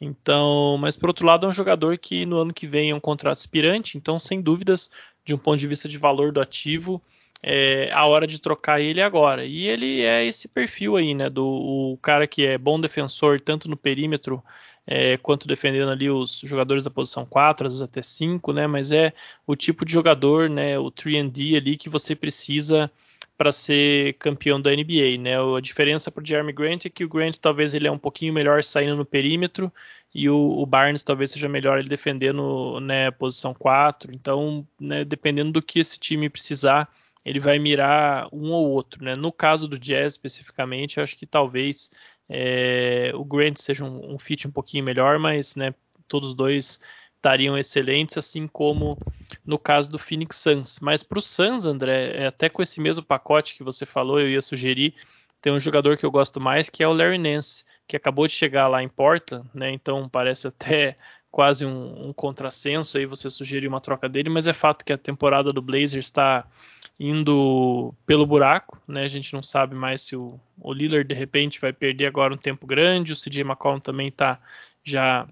Então, mas por outro lado, é um jogador que no ano que vem é um contrato aspirante, então, sem dúvidas, de um ponto de vista de valor do ativo, é a hora de trocar ele agora. E ele é esse perfil aí, né? Do cara que é bom defensor, tanto no perímetro é, quanto defendendo ali os jogadores da posição 4, às vezes até 5, né? Mas é o tipo de jogador, né? O 3D ali que você precisa para ser campeão da NBA, né? A diferença para o Jeremy Grant é que o Grant talvez ele é um pouquinho melhor saindo no perímetro e o, o Barnes talvez seja melhor ele defendendo, né, posição 4. Então, né, dependendo do que esse time precisar, ele vai mirar um ou outro. Né? No caso do Jazz especificamente, acho que talvez é, o Grant seja um, um, fit um pouquinho melhor, mas né, todos os dois estariam excelentes, assim como no caso do Phoenix Suns. Mas para o Suns, André, é, até com esse mesmo pacote que você falou, eu ia sugerir tem um jogador que eu gosto mais, que é o Larry Nance, que acabou de chegar lá em Portland, né? Então parece até quase um, um contrassenso aí você sugerir uma troca dele, mas é fato que a temporada do Blazers está indo pelo buraco, né? A gente não sabe mais se o, o Lillard de repente vai perder agora um tempo grande, o CJ McCollum também está já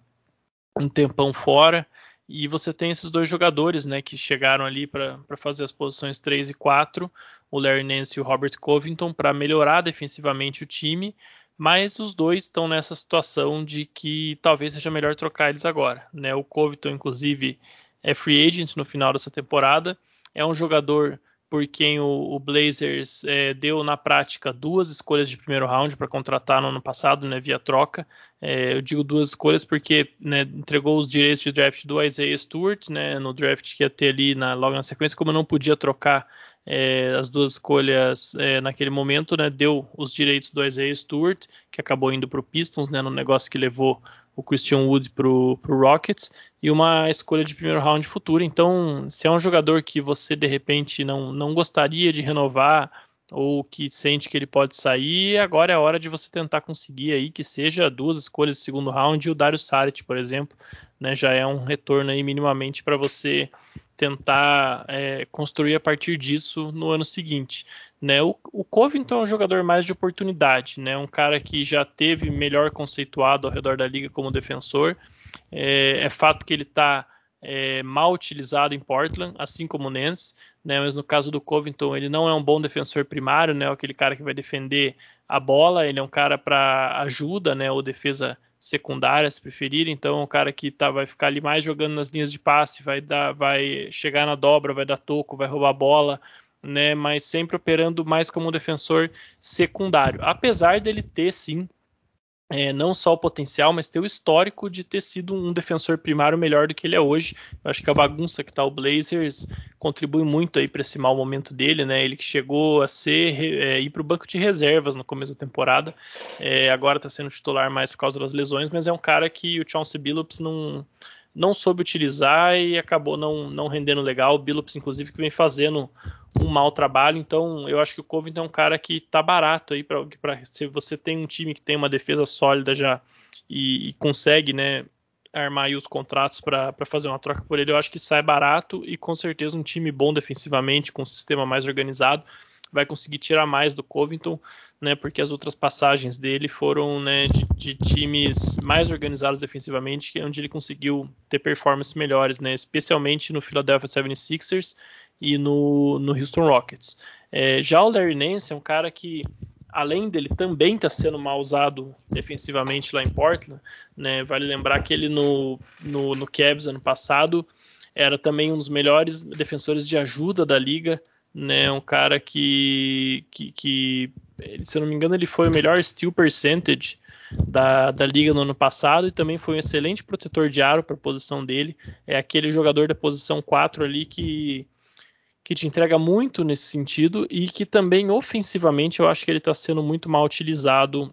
um tempão fora. E você tem esses dois jogadores, né, que chegaram ali para fazer as posições 3 e 4, o Larry Nance e o Robert Covington, para melhorar defensivamente o time, mas os dois estão nessa situação de que talvez seja melhor trocar eles agora. Né? O Covington, inclusive, é free agent no final dessa temporada, é um jogador por quem o, o Blazers é, deu na prática duas escolhas de primeiro round para contratar no ano passado, né, via troca. É, eu digo duas escolhas porque né, entregou os direitos de draft do Isaiah Stewart, né, no draft que ia ter ali na, logo na sequência, como não podia trocar é, as duas escolhas é, naquele momento, né, deu os direitos do Isaiah Stewart, que acabou indo para o Pistons, né, no negócio que levou o Christian Wood para o Rockets, e uma escolha de primeiro round futuro. Então, se é um jogador que você de repente não, não gostaria de renovar ou que sente que ele pode sair, agora é a hora de você tentar conseguir aí que seja duas escolhas de segundo round e o Dario Saric, por exemplo, né, já é um retorno aí minimamente para você tentar é, construir a partir disso no ano seguinte. Né? O, o Covington é um jogador mais de oportunidade, né? um cara que já teve melhor conceituado ao redor da liga como defensor. É, é fato que ele está é, mal utilizado em Portland, assim como o Nance, né? mas no caso do Covington ele não é um bom defensor primário, né? aquele cara que vai defender a bola, ele é um cara para ajuda, né? ou defesa secundária, se preferir. Então, é um cara que tá, vai ficar ali mais jogando nas linhas de passe, vai dar, vai chegar na dobra, vai dar toco, vai roubar a bola, né? Mas sempre operando mais como um defensor secundário. Apesar dele ter sim é, não só o potencial, mas ter o histórico de ter sido um defensor primário melhor do que ele é hoje. Eu acho que a bagunça que está o Blazers contribui muito aí para esse mau momento dele, né? Ele que chegou a ser é, ir para o banco de reservas no começo da temporada, é, agora está sendo titular mais por causa das lesões, mas é um cara que o Chauncey Billups não não soube utilizar e acabou não, não rendendo legal. O Billups, inclusive, que vem fazendo um mau trabalho. Então, eu acho que o Covington é um cara que tá barato aí para se você tem um time que tem uma defesa sólida já e, e consegue, né, armar os contratos para fazer uma troca por ele, eu acho que sai barato e com certeza um time bom defensivamente, com um sistema mais organizado, vai conseguir tirar mais do Covington, né, porque as outras passagens dele foram né, de, de, times mais organizados defensivamente, é onde ele conseguiu ter performances melhores, né, especialmente no Philadelphia 76ers e no, no Houston Rockets. É, já o Larry Nance é um cara que, além dele também estar tá sendo mal usado defensivamente lá em Portland, né, vale lembrar que ele no, no, no Cavs ano passado era também um dos melhores defensores de ajuda da liga, né, um cara que, que, que, se eu não me engano, ele foi o melhor steal percentage da, da liga no ano passado e também foi um excelente protetor de aro para a posição dele. É aquele jogador da posição 4 ali que, que te entrega muito nesse sentido e que também ofensivamente eu acho que ele está sendo muito mal utilizado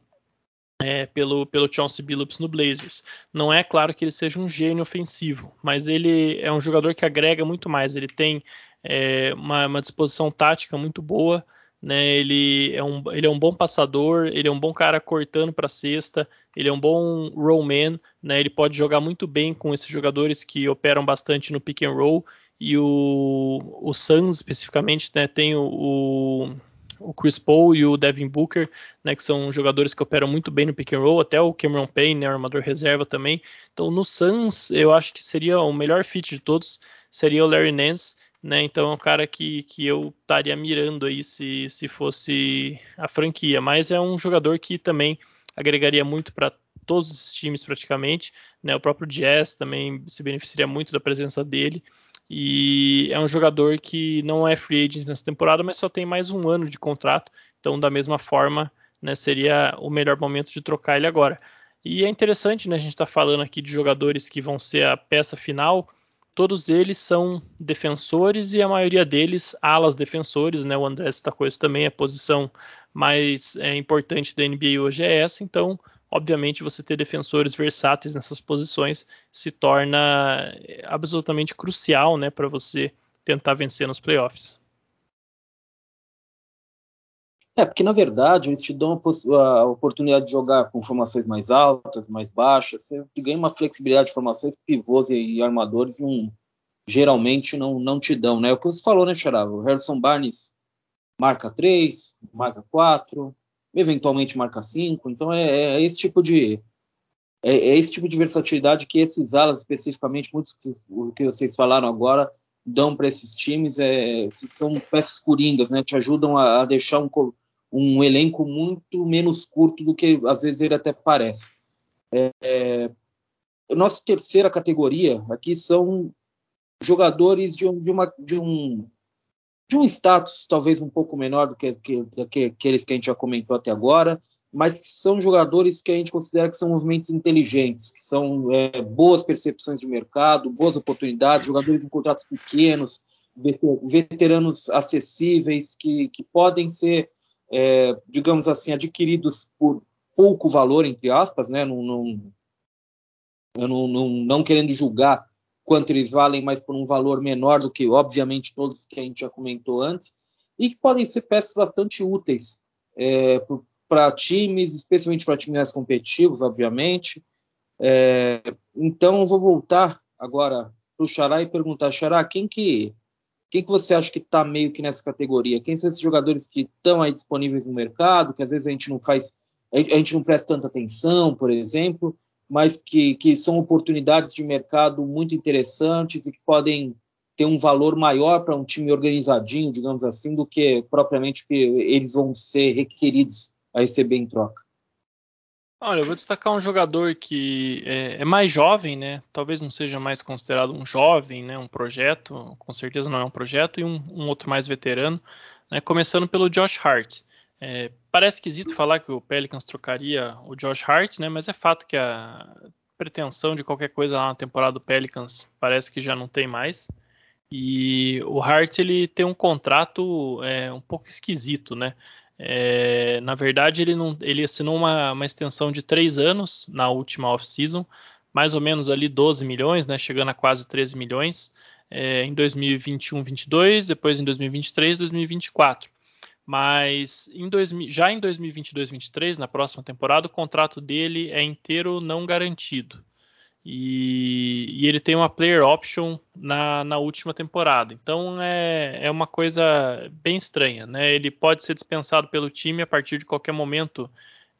é, pelo, pelo Chauncey Billups no Blazers. Não é claro que ele seja um gênio ofensivo, mas ele é um jogador que agrega muito mais. Ele tem é, uma, uma, disposição tática muito boa. Né, ele, é um, ele é um bom passador, ele é um bom cara cortando para a cesta, ele é um bom rollman, né, ele pode jogar muito bem com esses jogadores que operam bastante no pick and roll, e o, o Suns especificamente né, tem o, o, o, Chris Paul e o Devin Booker, né, que são jogadores que operam muito bem no pick and roll, até o Cameron Payne, né, armador reserva também. Então no Suns eu acho que seria o melhor fit de todos, seria o Larry Nance, né? Então é um cara que, que eu estaria mirando aí se, se fosse a franquia. Mas é um jogador que também agregaria muito para todos os times praticamente. Né? O próprio Jazz também se beneficiaria muito da presença dele. E é um jogador que não é free agent nessa temporada, mas só tem mais um ano de contrato. Então, da mesma forma, né, seria o melhor momento de trocar ele agora. E é interessante, né? A gente está falando aqui de jogadores que vão ser a peça final todos eles são defensores e a maioria deles alas defensores, né? O André destacou isso também, a posição mais é, importante da NBA hoje é essa, então, obviamente, você ter defensores versáteis nessas posições se torna é, absolutamente crucial, né, para você tentar vencer nos playoffs. É, porque na verdade eles te dão a, oportunidade de jogar com formações mais altas, mais baixas, você ganha uma flexibilidade de formações que pivôs e, armadores não, geralmente não, não te dão, né? O que você falou, né, Xarava? O Harrison Barnes marca 3, marca 4, eventualmente marca 5, então é, é, esse tipo de é, é, esse tipo de versatilidade que esses alas especificamente, muitos o que vocês falaram agora, dão para esses times, é, são peças coringas, né? Te ajudam a, a deixar um, um elenco muito menos curto do que às vezes ele até parece. É, é, nossa terceira categoria aqui são jogadores de, um, de, uma, de, um, de um status talvez um pouco menor do que, que, que aqueles que a gente já comentou até agora, mas que são jogadores que a gente considera que são movimentos inteligentes, que são é, boas percepções de mercado, boas oportunidades, jogadores em contratos pequenos, veteranos acessíveis, que, que podem ser é, digamos assim, adquiridos por pouco valor, entre aspas, né? Não, não, eu não, não, não, querendo julgar quanto eles valem, mas por um valor menor do que, obviamente, todos que a gente já comentou antes, e que podem ser peças bastante úteis é, para times, especialmente para times competitivos, obviamente. É, então, vou voltar agora para o Xará e perguntar, Xará, quem que, quem que você acha que está meio que nessa categoria? Quem são esses jogadores que estão aí disponíveis no mercado, que às vezes a gente não faz, a gente não presta tanta atenção, por exemplo, mas que, que são oportunidades de mercado muito interessantes e que podem ter um valor maior para um time organizadinho, digamos assim, do que propriamente que eles vão ser requeridos a receber em troca. Olha, eu vou destacar um jogador que é, é, mais jovem, né? Talvez não seja mais considerado um jovem, né? Um projeto, com certeza não é um projeto, e um, um outro mais veterano, né? Começando pelo Josh Hart. É, parece esquisito falar que o Pelicans trocaria o Josh Hart, né? Mas é fato que a pretensão de qualquer coisa lá na temporada do Pelicans parece que já não tem mais. E o Hart ele tem um contrato é, um pouco esquisito, né? É, na verdade, ele, não, ele assinou uma, uma, extensão de três anos na última off-season, mais ou menos ali 12 milhões, né, chegando a quase 13 milhões é, em 2021-22, depois em 2023 2024. Mas em dois, já em 2022-23, na próxima temporada, o contrato dele é inteiro não garantido. E, e, ele tem uma player option na, na última temporada. Então é, é uma coisa bem estranha. Né? Ele pode ser dispensado pelo time a partir de qualquer momento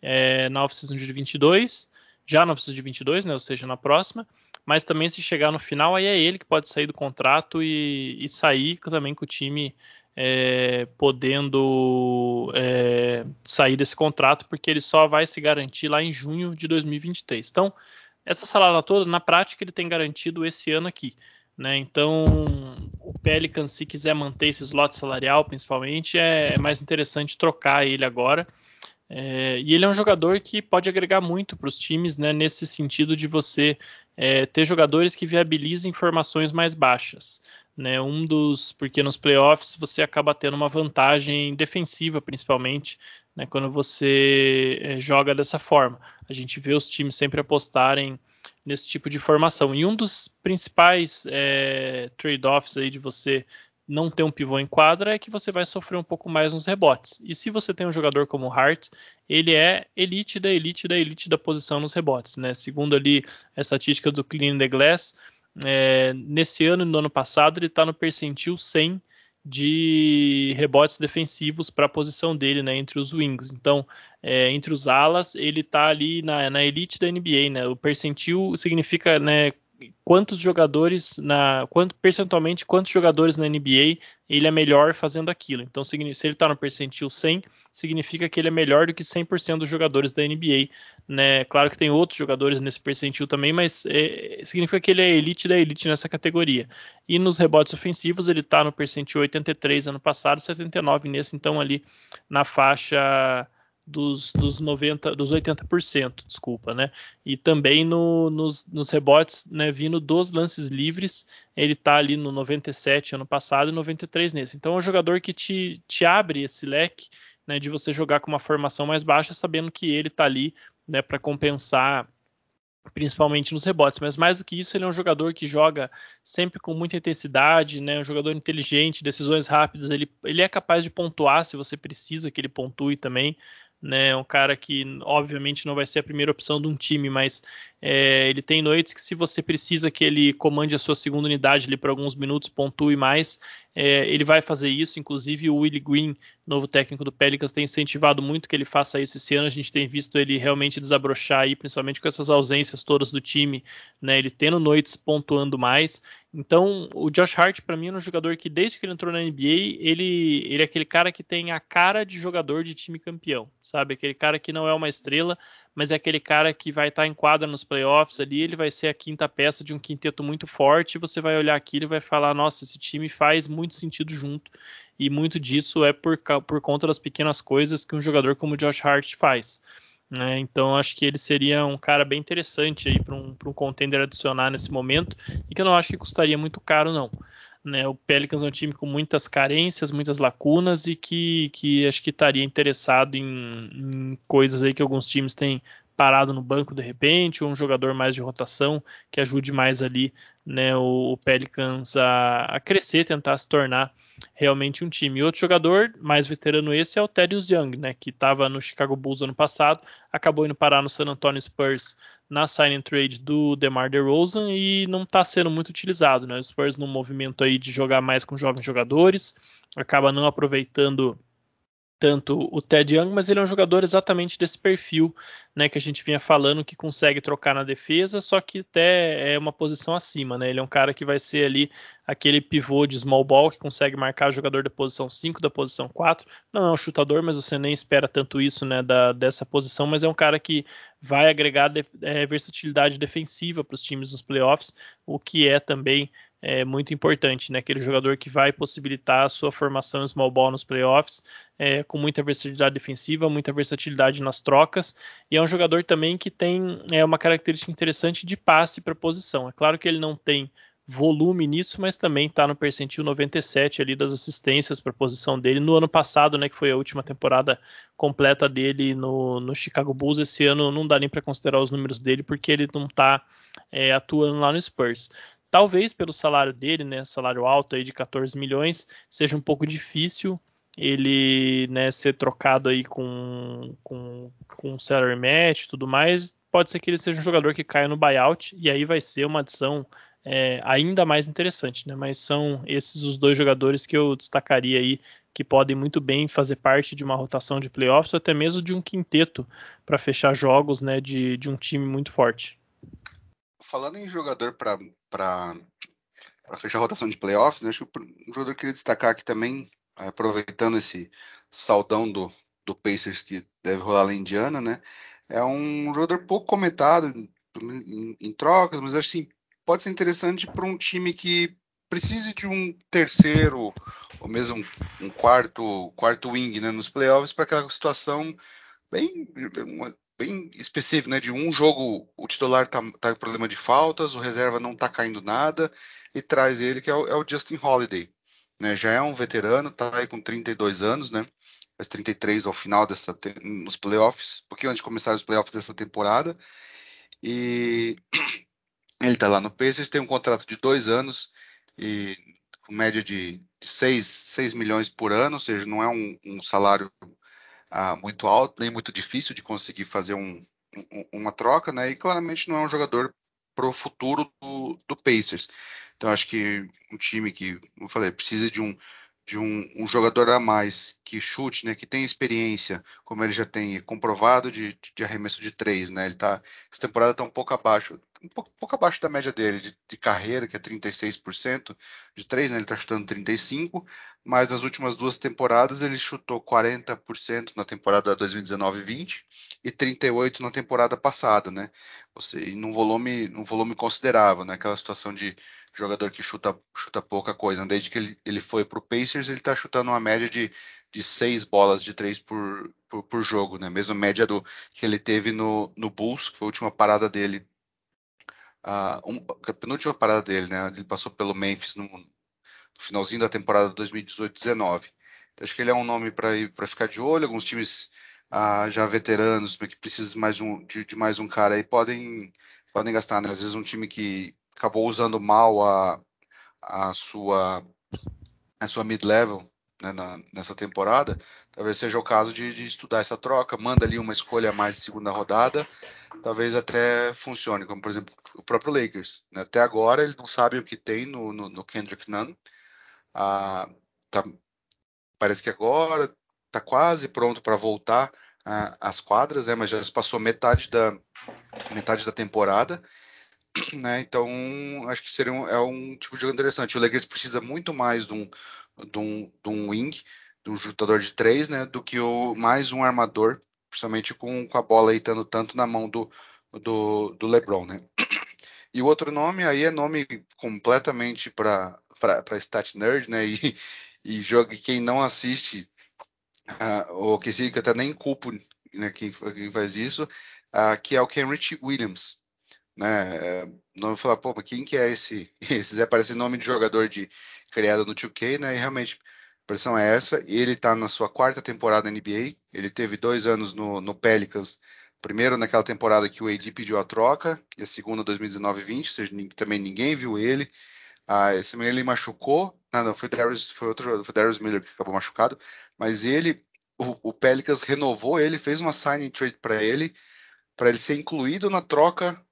é, na off-season de 22, já na off-season de 22, né? ou seja, na próxima. Mas também se chegar no final, aí é ele que pode sair do contrato e, e sair também com o time é, podendo é, sair desse contrato, porque ele só vai se garantir lá em junho de 2023. Então essa salada toda, na prática, ele tem garantido esse ano aqui. Né? Então, o Pelican, se quiser manter esse slot salarial, principalmente, é, mais interessante trocar ele agora. É, e ele é um jogador que pode agregar muito para os times, né, nesse sentido de você é, ter jogadores que viabilizem formações mais baixas. Né, um dos, porque nos playoffs você acaba tendo uma vantagem defensiva, principalmente, né, quando você é, joga dessa forma. A gente vê os times sempre apostarem nesse tipo de formação. E um dos principais é, trade-offs aí de você não ter um pivô em quadra é que você vai sofrer um pouco mais nos rebotes. E se você tem um jogador como o Hart, ele é elite da elite da elite da posição nos rebotes. Né? Segundo ali a estatística do Clean the Glass, é, nesse ano e no ano passado ele está no percentil 100 de rebotes defensivos para a posição dele, né, entre os wings. Então, é, entre os alas, ele está ali na, na, elite da NBA, né? O percentil significa, né, quantos jogadores na quanto percentualmente quantos jogadores na NBA ele é melhor fazendo aquilo. Então, se ele está no percentil 100, significa que ele é melhor do que 100% dos jogadores da NBA, né? Claro que tem outros jogadores nesse percentil também, mas é, significa que ele é elite da elite nessa categoria. E nos rebotes ofensivos ele está no percentil 83 ano passado, 79 nesse, então ali na faixa dos, dos 90, dos 80%, desculpa, né? E também no, nos, nos, rebotes, né, vindo dos lances livres, ele tá ali no 97 ano passado e 93 nesse. Então é um jogador que te, te abre esse leque, né, de você jogar com uma formação mais baixa, sabendo que ele tá ali, né, para compensar principalmente nos rebotes, mas mais do que isso, ele é um jogador que joga sempre com muita intensidade, né? Um jogador inteligente, decisões rápidas, ele, ele é capaz de pontuar se você precisa que ele pontue também, né? Um cara que obviamente não vai ser a primeira opção de um time, mas é, ele tem noites que se você precisa que ele comande a sua segunda unidade ali por alguns minutos, pontue mais, é, ele vai fazer isso. Inclusive o Willie Green, novo técnico do Pelicans, tem incentivado muito que ele faça isso esse ano. A gente tem visto ele realmente desabrochar aí, principalmente com essas ausências todas do time, né? Ele tendo noites pontuando mais. Então, o Josh Hart, para mim, é um jogador que, desde que ele entrou na NBA, ele, ele é aquele cara que tem a cara de jogador de time campeão, sabe? Aquele cara que não é uma estrela, mas é aquele cara que vai estar em quadra nos playoffs ali, ele vai ser a quinta peça de um quinteto muito forte, você vai olhar aquilo e vai falar, nossa, esse time faz muito sentido junto, e muito disso é por, por conta das pequenas coisas que um jogador como o Josh Hart faz. Né? Então acho que ele seria um cara bem interessante aí para um, um contender adicionar nesse momento e que eu não acho que custaria muito caro não. Né? O Pelicans é um time com muitas carências, muitas lacunas e que, que acho que estaria interessado em, em coisas aí que alguns times têm parado no banco de repente, ou um jogador mais de rotação que ajude mais ali né, o, o Pelicans a, a, crescer, tentar se tornar realmente um time. Outro jogador mais veterano esse é o Thaddeus Young, né, que estava no Chicago Bulls ano passado, acabou indo parar no San Antonio Spurs na sign trade do DeMar DeRozan e não está sendo muito utilizado, né? O Spurs num movimento aí de jogar mais com jovens jogadores, acaba não aproveitando tanto o Ted Young, mas ele é um jogador exatamente desse perfil, né, que a gente vinha falando, que consegue trocar na defesa, só que até é uma posição acima, né? Ele é um cara que vai ser ali aquele pivô de small ball que consegue marcar jogador da posição 5, da posição 4. Não é um chutador, mas você nem espera tanto isso, né, da, dessa posição, mas é um cara que vai agregar de, é, versatilidade defensiva para os times nos playoffs, o que é também é muito importante, né? Aquele jogador que vai possibilitar a sua formação small ball nos playoffs, é, com muita versatilidade defensiva, muita versatilidade nas trocas, e é um jogador também que tem é, uma característica interessante de passe para posição. É claro que ele não tem volume nisso, mas também está no percentil 97 ali das assistências para a posição dele no ano passado, né, que foi a última temporada completa dele no, no Chicago Bulls. Esse ano não dá nem para considerar os números dele porque ele não está é, atuando lá no Spurs. Talvez pelo salário dele, né, salário alto aí de 14 milhões, seja um pouco difícil ele né, ser trocado aí com, com, com salary match e tudo mais. Pode ser que ele seja um jogador que caia no buyout e aí vai ser uma adição é, ainda mais interessante, né? Mas são esses os dois jogadores que eu destacaria aí que podem muito bem fazer parte de uma rotação de playoffs ou até mesmo de um quinteto para fechar jogos, né? De, de um time muito forte. Falando em jogador para fechar a rotação de playoffs, né? acho que um jogador que eu queria destacar aqui também, aproveitando esse saudão do, do Pacers que deve rolar lá em Indiana, né? É um jogador pouco comentado em, em trocas, mas assim, pode ser interessante para um time que precise de um terceiro ou mesmo um quarto quarto wing né, nos playoffs para aquela situação bem bem específico, né? De um jogo o titular tá, tá com problema de faltas, o reserva não tá caindo nada e traz ele que é o, é o Justin Holiday, né? Já é um veterano, tá aí com 32 anos, né? Faz 33 ao final dessa nos playoffs, um pouquinho antes de começar os playoffs dessa temporada e [CLEARS THROAT] ele tá lá no Pacers, tem um contrato de dois anos e com média de, de 6, 6 milhões por ano, ou seja, não é um, um salário ah, muito alto, nem muito difícil de conseguir fazer um, um, uma troca, né? E claramente não é um jogador para o futuro do, do, Pacers. Então acho que um time que, como eu falei, precisa de um de um, um, jogador a mais que chute, né, que tem experiência, como ele já tem comprovado de, de arremesso de três, né, ele tá, essa temporada está um pouco abaixo, um pouco, pouco, abaixo da média dele de, de carreira, que é 36% de três, né, ele está chutando 35, mas nas últimas duas temporadas ele chutou 40% na temporada 2019-20 e 38 na temporada passada, né, ou seja, num volume, num volume considerável, né, aquela situação de jogador que chuta, chuta pouca coisa. Desde que ele, ele foi para o Pacers, ele está chutando uma média de, de seis bolas de três por, por, por, jogo, né? Mesma média do que ele teve no, no Bulls, que foi a última parada dele. Uh, um, a penúltima parada dele, né? Ele passou pelo Memphis no, no finalzinho da temporada 2018-19. Então, acho que ele é um nome para ficar de olho. Alguns times uh, já veteranos, que precisam mais um, de, de, mais um cara aí, podem, podem gastar, né? Às vezes um time que acabou usando mal a, a sua a sua mid-level né, nessa temporada, talvez seja o caso de, de, estudar essa troca, manda ali uma escolha mais de segunda rodada, talvez até funcione, como por exemplo o próprio Lakers. Né? Até agora ele não sabe o que tem no, no, no Kendrick Nunn, ah, tá, parece que agora está quase pronto para voltar ah, às quadras, né? mas já passou metade da metade da temporada né? Então, acho que seria um, é um tipo de jogo interessante. O Lakers precisa muito mais de um, de um, de um wing, de um chutador de três, né? Do que o, mais um armador, principalmente com, com a bola aí estando tanto na mão do, do, do LeBron, né? E o outro nome aí é nome completamente para stat nerd, né? [LAUGHS] E, e joga quem não assiste, uh, ou que que até nem culpo né, quem, quem faz isso, uh, que é o Kenrich Williams né? Não vou falar, pô, quem que é esse? [LAUGHS] Esse Zé parece nome de jogador de criado no 2K, né? E realmente a pressão é essa. Ele está na sua quarta temporada na NBA. Ele teve dois anos no, no Pelicans. Primeiro naquela temporada que o AD pediu a troca, e a segunda 2019-20, ou seja, também ninguém viu ele. Ah, esse mês ele machucou Não, não, foi Darius, foi outro foi Darius Miller que acabou machucado, mas ele, o, o Pelicans renovou ele, fez uma signing trade para ele, para ele ser incluído na troca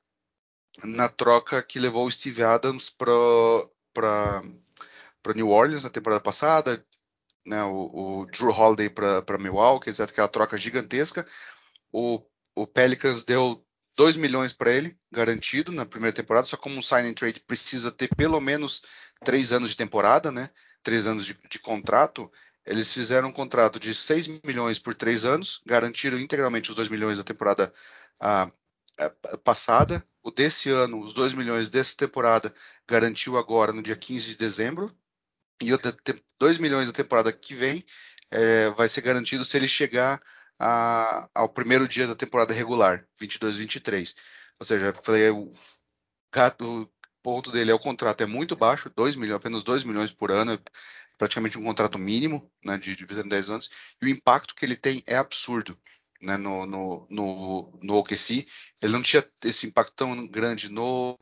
na troca que levou o Steve Adams para New Orleans na temporada passada, né, o, o Drew Holiday para Milwaukee, etc, aquela troca gigantesca. O, o Pelicans deu 2 milhões para ele, garantido na primeira temporada, só como um sign and trade precisa ter pelo menos 3 anos de temporada, né? 3 anos de, de contrato. Eles fizeram um contrato de 6 milhões por 3 anos, garantiram integralmente os 2 milhões da temporada ah, passada. O desse ano, os 2 milhões dessa temporada, garantiu agora no dia 15 de dezembro. E o 2 milhões da temporada que vem é, vai ser garantido se ele chegar a, ao primeiro dia da temporada regular, 22-23. Ou seja, falei, o, o ponto dele é o contrato é muito baixo, 2 milhões, apenas 2 milhões por ano, é praticamente um contrato mínimo, né, de de 10 anos, e o impacto que ele tem é absurdo. Né, no, no, no, no OKC, ele não tinha esse impacto tão grande no,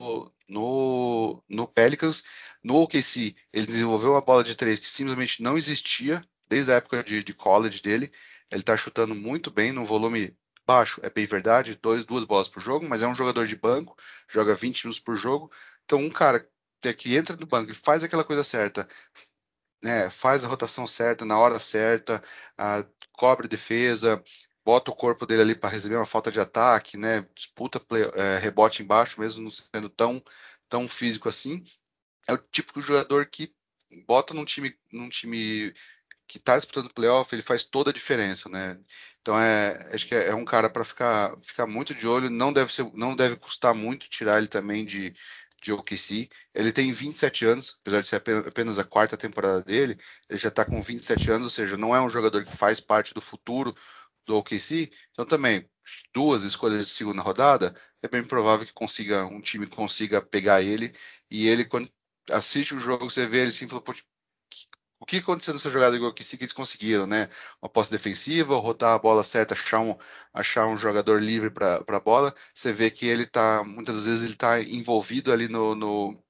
no, no Pelicans. No OKC, ele desenvolveu uma bola de três que simplesmente não existia desde a época de, de college dele. Ele está chutando muito bem, num volume baixo, é bem verdade, dois, duas bolas por jogo, mas é um jogador de banco, joga 20 minutos por jogo. Então, um cara que entra no banco e faz aquela coisa certa, né, faz a rotação certa, na hora certa, a, cobre defesa, bota o corpo dele ali para receber uma falta de ataque, né, disputa play, é, rebote embaixo, mesmo não sendo tão, tão físico assim. É o de jogador que bota num time, num time que está disputando playoff, ele faz toda a diferença, né? Então é, acho que é, é um cara para ficar, ficar muito de olho. Não deve ser, não deve custar muito tirar ele também de de OKC. Ele tem 27 anos, apesar de ser apenas a quarta temporada dele, ele já está com 27 anos, ou seja, não é um jogador que faz parte do futuro do OKC. Então também duas escolhas de segunda rodada, é bem provável que consiga um time consiga pegar ele e ele quando assiste o jogo você vê ele assim, falou, o que aconteceu nessa jogada igual que eles conseguiram, né? Uma posse defensiva, rodar a bola certa, achar um, achar um jogador livre para a bola. Você vê que ele tá, muitas vezes ele está envolvido ali no, no,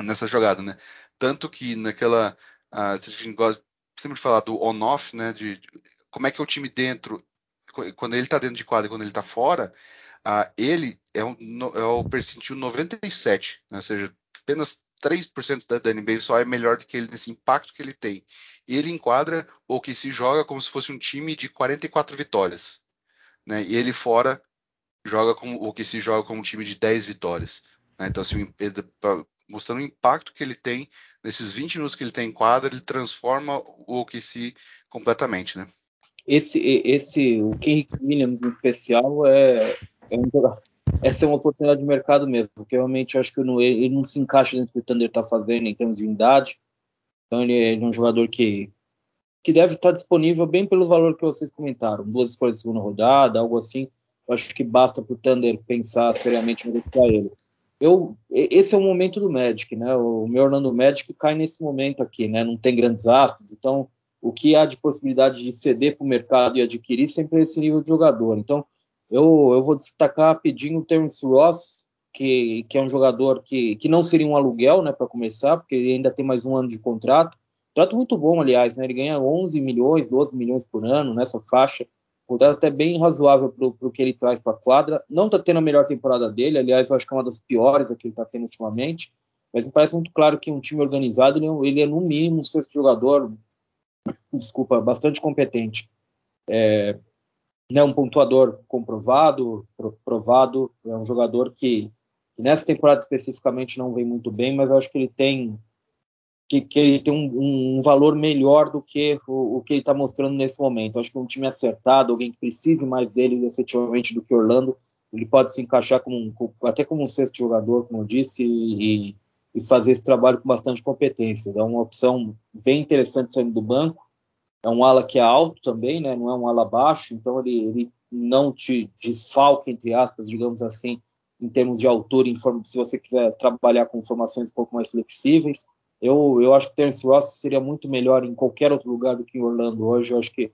nessa jogada, né? Tanto que naquela, uh, a gente gosta sempre de falar do on-off, né? De, de, como é que é o time dentro, quando ele está dentro de quadra e quando ele está fora, uh, ele é, um, é o percentil 97, né? ou seja, apenas 3% da, da NBA só é melhor do que ele nesse impacto que ele tem. Ele enquadra o que se joga como se fosse um time de 44 vitórias. Né? E ele fora joga como o que se joga como um time de 10 vitórias. Né? Então, assim, mostrando o impacto que ele tem nesses 20 minutos que ele tem em quadra, ele transforma o OKC completamente, né? Esse, esse, o Kenrick Williams em especial é, é um jogador essa é uma oportunidade de mercado mesmo, porque realmente acho que não, ele não se encaixa dentro do que o Thunder está fazendo em termos de unidade. Então ele, ele, é um jogador que, que deve estar disponível bem pelo valor que vocês comentaram, duas escolhas de segunda rodada, algo assim. Eu acho que basta para o Thunder pensar seriamente em ele. Eu, esse é o momento do Magic, né? O meu Orlando Magic cai nesse momento aqui, né? Não tem grandes astros, então o que há de possibilidade de ceder para o mercado e adquirir sempre esse nível de jogador. Então eu, eu vou destacar rapidinho o Terence Ross, que, que é um jogador que, que não seria um aluguel, né, para começar, porque ele ainda tem mais um ano de contrato. Contrato muito bom, aliás, né? Ele ganha 11 milhões, 12 milhões por ano nessa faixa. Contrato até bem razoável para o que ele traz para a quadra. Não está tendo a melhor temporada dele, aliás, eu acho que é uma das piores que ele está tendo ultimamente. Mas me parece muito claro que um time organizado, ele, é ele é no mínimo um sexto jogador, desculpa, bastante competente. É, né, um pontuador comprovado, provado, é um jogador que, nessa temporada especificamente não vem muito bem, mas eu acho que ele tem que, que ele tem um, um, valor melhor do que o, o que ele está mostrando nesse momento. Eu acho que um time acertado, alguém que precise mais dele efetivamente do que Orlando, ele pode se encaixar como até como um sexto jogador, como eu disse, e, e fazer esse trabalho com bastante competência. É uma opção bem interessante saindo do banco é um ala que é alto também, né? Não é um ala baixo, então ele, ele não te desfalca, entre aspas, digamos assim, em termos de altura, se você quiser trabalhar com formações um pouco mais flexíveis. Eu, eu acho que o Terence Ross seria muito melhor em qualquer outro lugar do que em Orlando hoje. Eu acho que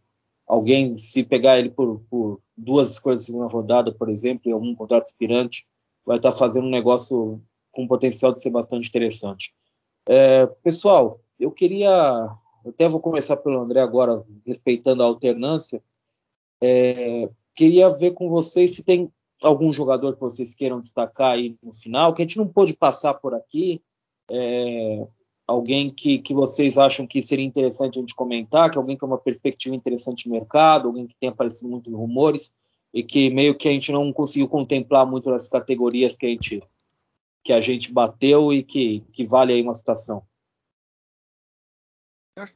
alguém, se pegar ele por, por duas escolhas de segunda rodada, por exemplo, e algum contrato aspirante, vai estar fazendo um negócio com potencial de ser bastante interessante. É, pessoal, eu queria, eu até vou começar pelo André agora, respeitando a alternância. É, queria ver com vocês se tem algum jogador que vocês queiram destacar aí no final, que a gente não pôde passar por aqui. É, alguém que, que vocês acham que seria interessante a gente comentar, que alguém com uma perspectiva interessante de mercado, alguém que tenha aparecido muito em rumores e que meio que a gente não conseguiu contemplar muito nas categorias que a gente que a gente bateu e que, que vale aí uma citação.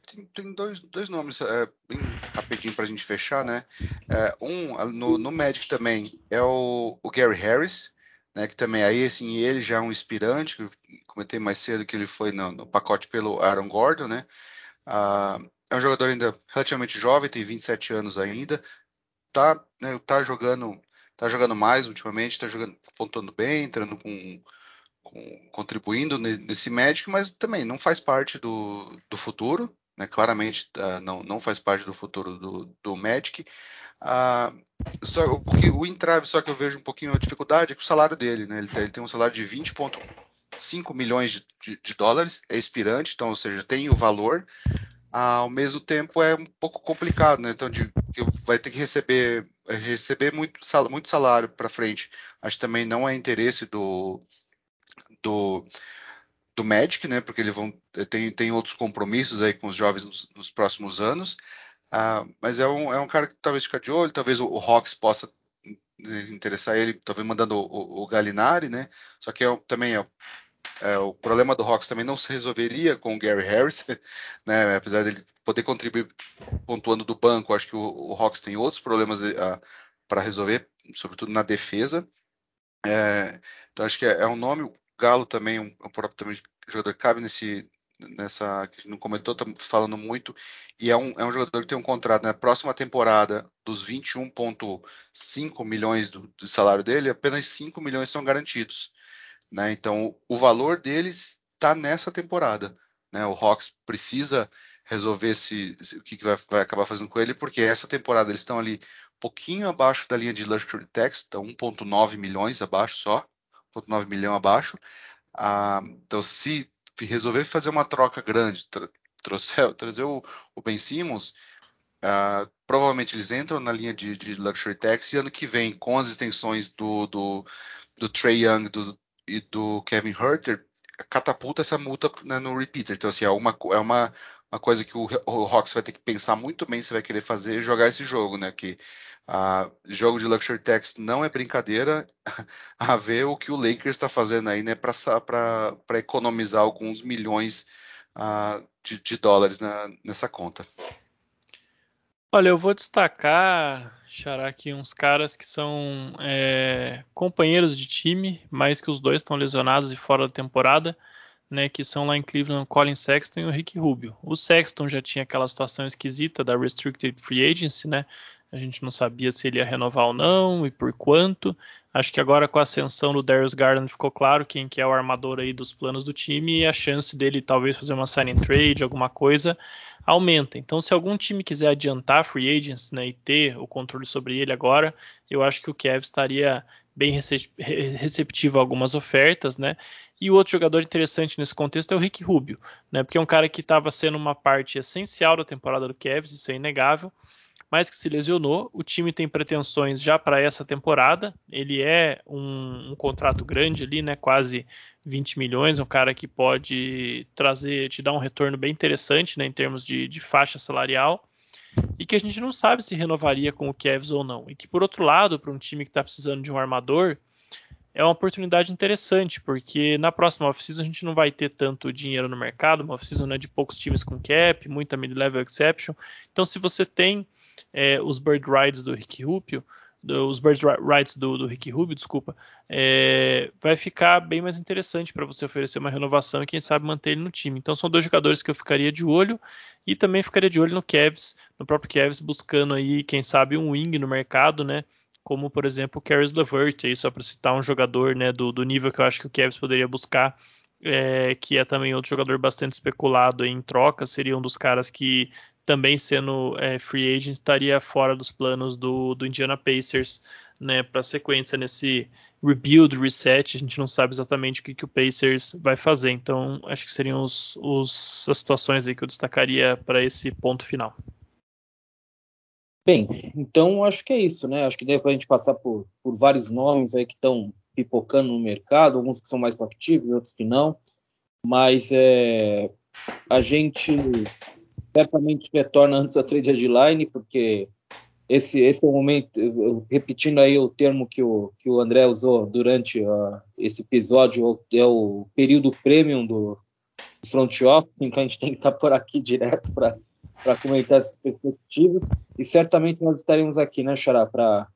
Tem, tem dois, dois nomes é, bem rapidinho para a gente fechar, né? É, um no, no Magic também é o, o Gary Harris, né? Que também aí assim ele já é um inspirante, que comentei mais cedo que ele foi no, no pacote pelo Aaron Gordon, né? Ah, é um jogador ainda relativamente jovem, tem 27 anos ainda, tá, né, tá jogando, tá jogando mais ultimamente, tá jogando, pontuando bem, entrando com, com contribuindo nesse Magic, mas também não faz parte do, do futuro, né? Claramente uh, não, não faz parte do futuro do, do. Uh, só, o, o entrave só que eu vejo um pouquinho a dificuldade é que o salário dele, né? Ele, ele tem um salário de 20,5 milhões de, de, de, dólares, é expirante, então, ou seja, tem o valor. Uh, ao mesmo tempo é um pouco complicado, né? Então, de, vai ter que receber receber muito, muito salário para frente. Acho que também não é interesse do, do do Magic, né? Porque eles vão tem, tem outros compromissos aí com os jovens nos, nos próximos anos. Uh, mas é um, é um cara que talvez fica de olho, talvez o, o Hawks possa interessar ele, talvez mandando o, o Galinari, né? Só que é, também é, é, o problema do Hawks também não se resolveria com o Gary Harris, [LAUGHS] né? Apesar dele poder contribuir pontuando do banco, acho que o, o Hawks tem outros problemas uh, para resolver, sobretudo na defesa. É, então acho que é, é um nome. Galo também, um, um próprio também jogador que cabe nesse, nessa que não comentou, tá falando muito, e é um, é um jogador que tem um contrato na próxima temporada dos 21,5 milhões do, do, salário dele, apenas 5 milhões são garantidos. Né? Então o valor deles está nessa temporada. Né? O Hawks precisa resolver se, o que, que vai, vai, acabar fazendo com ele, porque essa temporada eles estão ali pouquinho abaixo da linha de Luxury Tax, estão 1,9 milhões abaixo só. 1,9 milhão abaixo. Ah, então, se resolver fazer uma troca grande, tra trouxer, [LAUGHS] trazer o, o Ben Simmons, ah, provavelmente eles entram na linha de, de, Luxury Tax e ano que vem, com as extensões do, do, do Trey Young do, e do Kevin Herter, catapulta essa multa né, no repeater. Então, assim, é uma, é uma, uma coisa que o, Hawks vai ter que pensar muito bem se vai querer fazer jogar esse jogo, né? Que Jogo de Luxury Tax não é brincadeira [LAUGHS] a ver o que o Lakers está fazendo aí, né, para economizar alguns milhões uh, de, de, dólares na, nessa conta. Olha, eu vou destacar, Xará, aqui uns caras que são é, companheiros de time, mas que os dois estão lesionados e fora da temporada, né, que são lá em Cleveland Colin Sexton e o Rick Rubio. O Sexton já tinha aquela situação esquisita da Restricted Free Agency, né, a gente não sabia se ele ia renovar ou não e por quanto. Acho que agora com a ascensão do Darius Garland ficou claro quem que é o armador aí dos planos do time e a chance dele talvez fazer uma sign trade, alguma coisa, aumenta. Então, se algum time quiser adiantar free agents né, e ter o controle sobre ele agora, eu acho que o Kev estaria bem receptivo a algumas ofertas, né? E o outro jogador interessante nesse contexto é o Rick Rubio, né? Porque é um cara que estava sendo uma parte essencial da temporada do Cavs, isso é inegável mas que se lesionou. O time tem pretensões já para essa temporada. Ele é um, um, contrato grande ali, né? Quase 20 milhões, um cara que pode trazer, te dar um retorno bem interessante, né? Em termos de, de faixa salarial. E que a gente não sabe se renovaria com o Cavs ou não. E que, por outro lado, para um time que está precisando de um armador, é uma oportunidade interessante, porque na próxima off-season a gente não vai ter tanto dinheiro no mercado, uma off-season né, de poucos times com cap, muita mid-level exception. Então, se você tem é, os Bird Rides do Rick Rubio, do, os Bird Rides do, do Rick Rubio, desculpa, é, vai ficar bem mais interessante para você oferecer uma renovação e quem sabe manter ele no time. Então são dois jogadores que eu ficaria de olho e também ficaria de olho no Cavs, no próprio Cavs, buscando aí, quem sabe, um wing no mercado, né? Como, por exemplo, o Caris LeVert, aí, só para citar um jogador né, do, do nível que eu acho que o Cavs poderia buscar é, que é também outro jogador bastante especulado em troca, seria um dos caras que também sendo é, free agent, estaria fora dos planos do, do Indiana Pacers né, para a sequência nesse rebuild, reset. A gente não sabe exatamente o que, que o Pacers vai fazer. Então, acho que seriam os, os, as situações aí que eu destacaria para esse ponto final. Bem, então acho que é isso, né? Acho que deu para a gente passar por, por vários nomes aí que estão pipocando no mercado, alguns que são mais factíveis, outros que não. Mas é, a gente certamente retorna antes da trade deadline, porque esse, esse é o momento, repetindo aí o termo que o, que o André usou durante uh, esse episódio, é o período premium do, front office, então a gente tem que estar por aqui direto para comentar essas perspectivas, e certamente nós estaremos aqui, né, Xará, para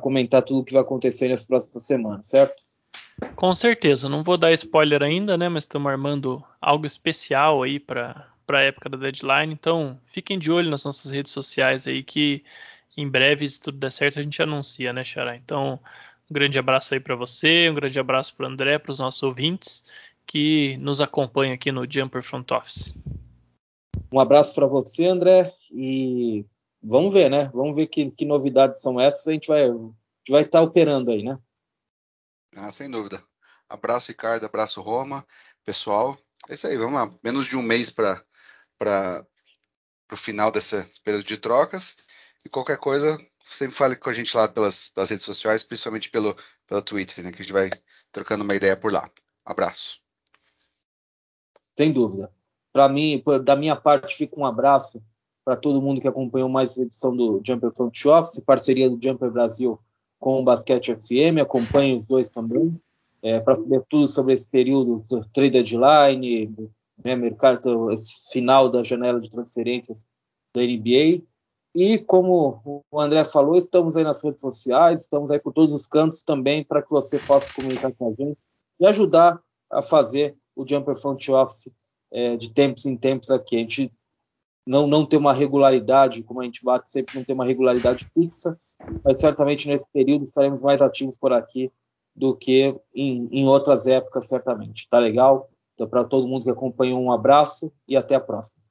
comentar tudo o que vai acontecer nessa próxima semana, certo? Com certeza, não vou dar spoiler ainda, né, mas estamos armando algo especial aí para para a época da deadline. Então, fiquem de olho nas nossas redes sociais aí que em breve, se tudo der certo, a gente anuncia, né, Xará? Então, um grande abraço aí para você, um grande abraço para o André, para os nossos ouvintes que nos acompanham aqui no Jumper Front Office. Um abraço para você, André, e vamos ver, né? Vamos ver que, que novidades são essas. A gente vai vai estar tá operando aí, né? Ah, sem dúvida. Abraço, Ricardo, abraço, Roma. Pessoal, é isso aí, vamos lá. Menos de um mês para o final desse período de trocas. E qualquer coisa, sempre fale com a gente lá pelas, pelas redes sociais, principalmente pelo, pelo Twitter, né, que a gente vai trocando uma ideia por lá. Abraço. Sem dúvida. Para mim, da minha parte, fica um abraço para todo mundo que acompanhou mais essa edição do Jumper Front Office, parceria do Jumper Brasil com o Basquete FM. Acompanhe os dois também, é, para saber tudo sobre esse período do trade deadline, né, mercado, esse final da janela de transferências da NBA. E como o André falou, estamos aí nas redes sociais, estamos aí por todos os cantos também para que você possa comunicar com a gente e ajudar a fazer o Jumper Front Office é, de tempos em tempos aqui. A gente não, não tem uma regularidade, como a gente bate sempre, não tem uma regularidade fixa, mas certamente nesse período estaremos mais ativos por aqui do que em, em outras épocas, certamente. Tá legal? Então, para todo mundo que acompanhou, um abraço e até a próxima.